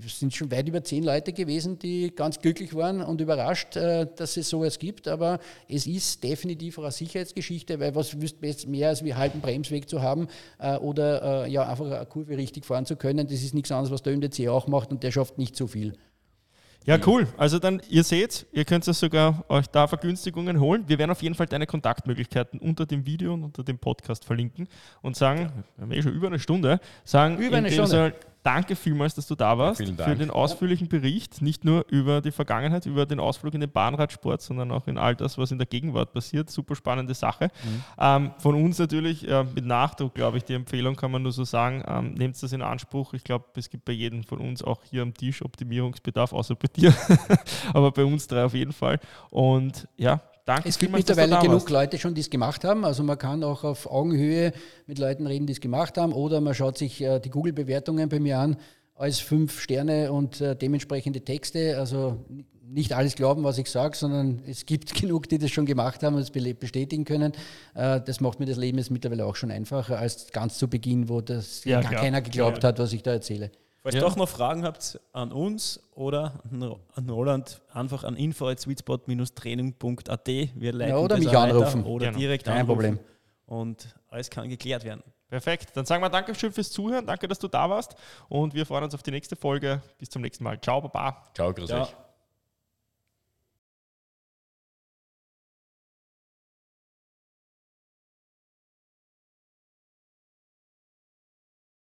sind schon weit über zehn Leute gewesen, die ganz glücklich waren und überrascht, äh, dass es sowas gibt. Aber es ist definitiv eine Sicherheitsgeschichte, weil was wüsst mehr als wie halben Bremsweg zu haben äh, oder ja einfach eine Kurve richtig fahren zu können. Das ist nichts anderes, was der MDC auch macht und der schafft nicht so viel. Ja, cool. Also dann, ihr seht, ihr könnt es sogar euch da Vergünstigungen holen. Wir werden auf jeden Fall deine Kontaktmöglichkeiten unter dem Video und unter dem Podcast verlinken und sagen, wir haben eh schon über eine Stunde, sagen, über eine Stunde. Danke vielmals, dass du da warst Dank. für den ausführlichen Bericht, nicht nur über die Vergangenheit, über den Ausflug in den Bahnradsport, sondern auch in all das, was in der Gegenwart passiert. Super spannende Sache. Mhm. Ähm, von uns natürlich äh, mit Nachdruck, glaube ich, die Empfehlung kann man nur so sagen, ähm, nehmt das in Anspruch. Ich glaube, es gibt bei jedem von uns auch hier am Tisch Optimierungsbedarf, außer bei dir, aber bei uns drei auf jeden Fall. Und ja, danke Es gibt mittlerweile genug warst. Leute schon, die es gemacht haben. Also man kann auch auf Augenhöhe mit Leuten reden, die es gemacht haben. Oder man schaut sich äh, die Google-Bewertungen bei mir an als fünf Sterne und äh, dementsprechende Texte. Also nicht alles glauben, was ich sage, sondern es gibt genug, die das schon gemacht haben und es bestätigen können. Äh, das macht mir das Leben jetzt mittlerweile auch schon einfacher als ganz zu Beginn, wo das Ja, gar klar. keiner geglaubt Ja. hat, was ich da erzähle. Falls Ja. ihr doch noch Fragen habt an uns oder an Ro- an Roland, einfach an info.sweetspot-training.at. Wir leiten Ja, oder mich weiter anrufen. Oder Genau. direkt Kein anrufen. Problem. Und alles kann geklärt werden. Perfekt. Dann sagen wir Dankeschön fürs Zuhören. Danke, dass du da warst. Und wir freuen uns auf die nächste Folge. Bis zum nächsten Mal. Ciao, Baba. Ciao, grüß Ja. euch.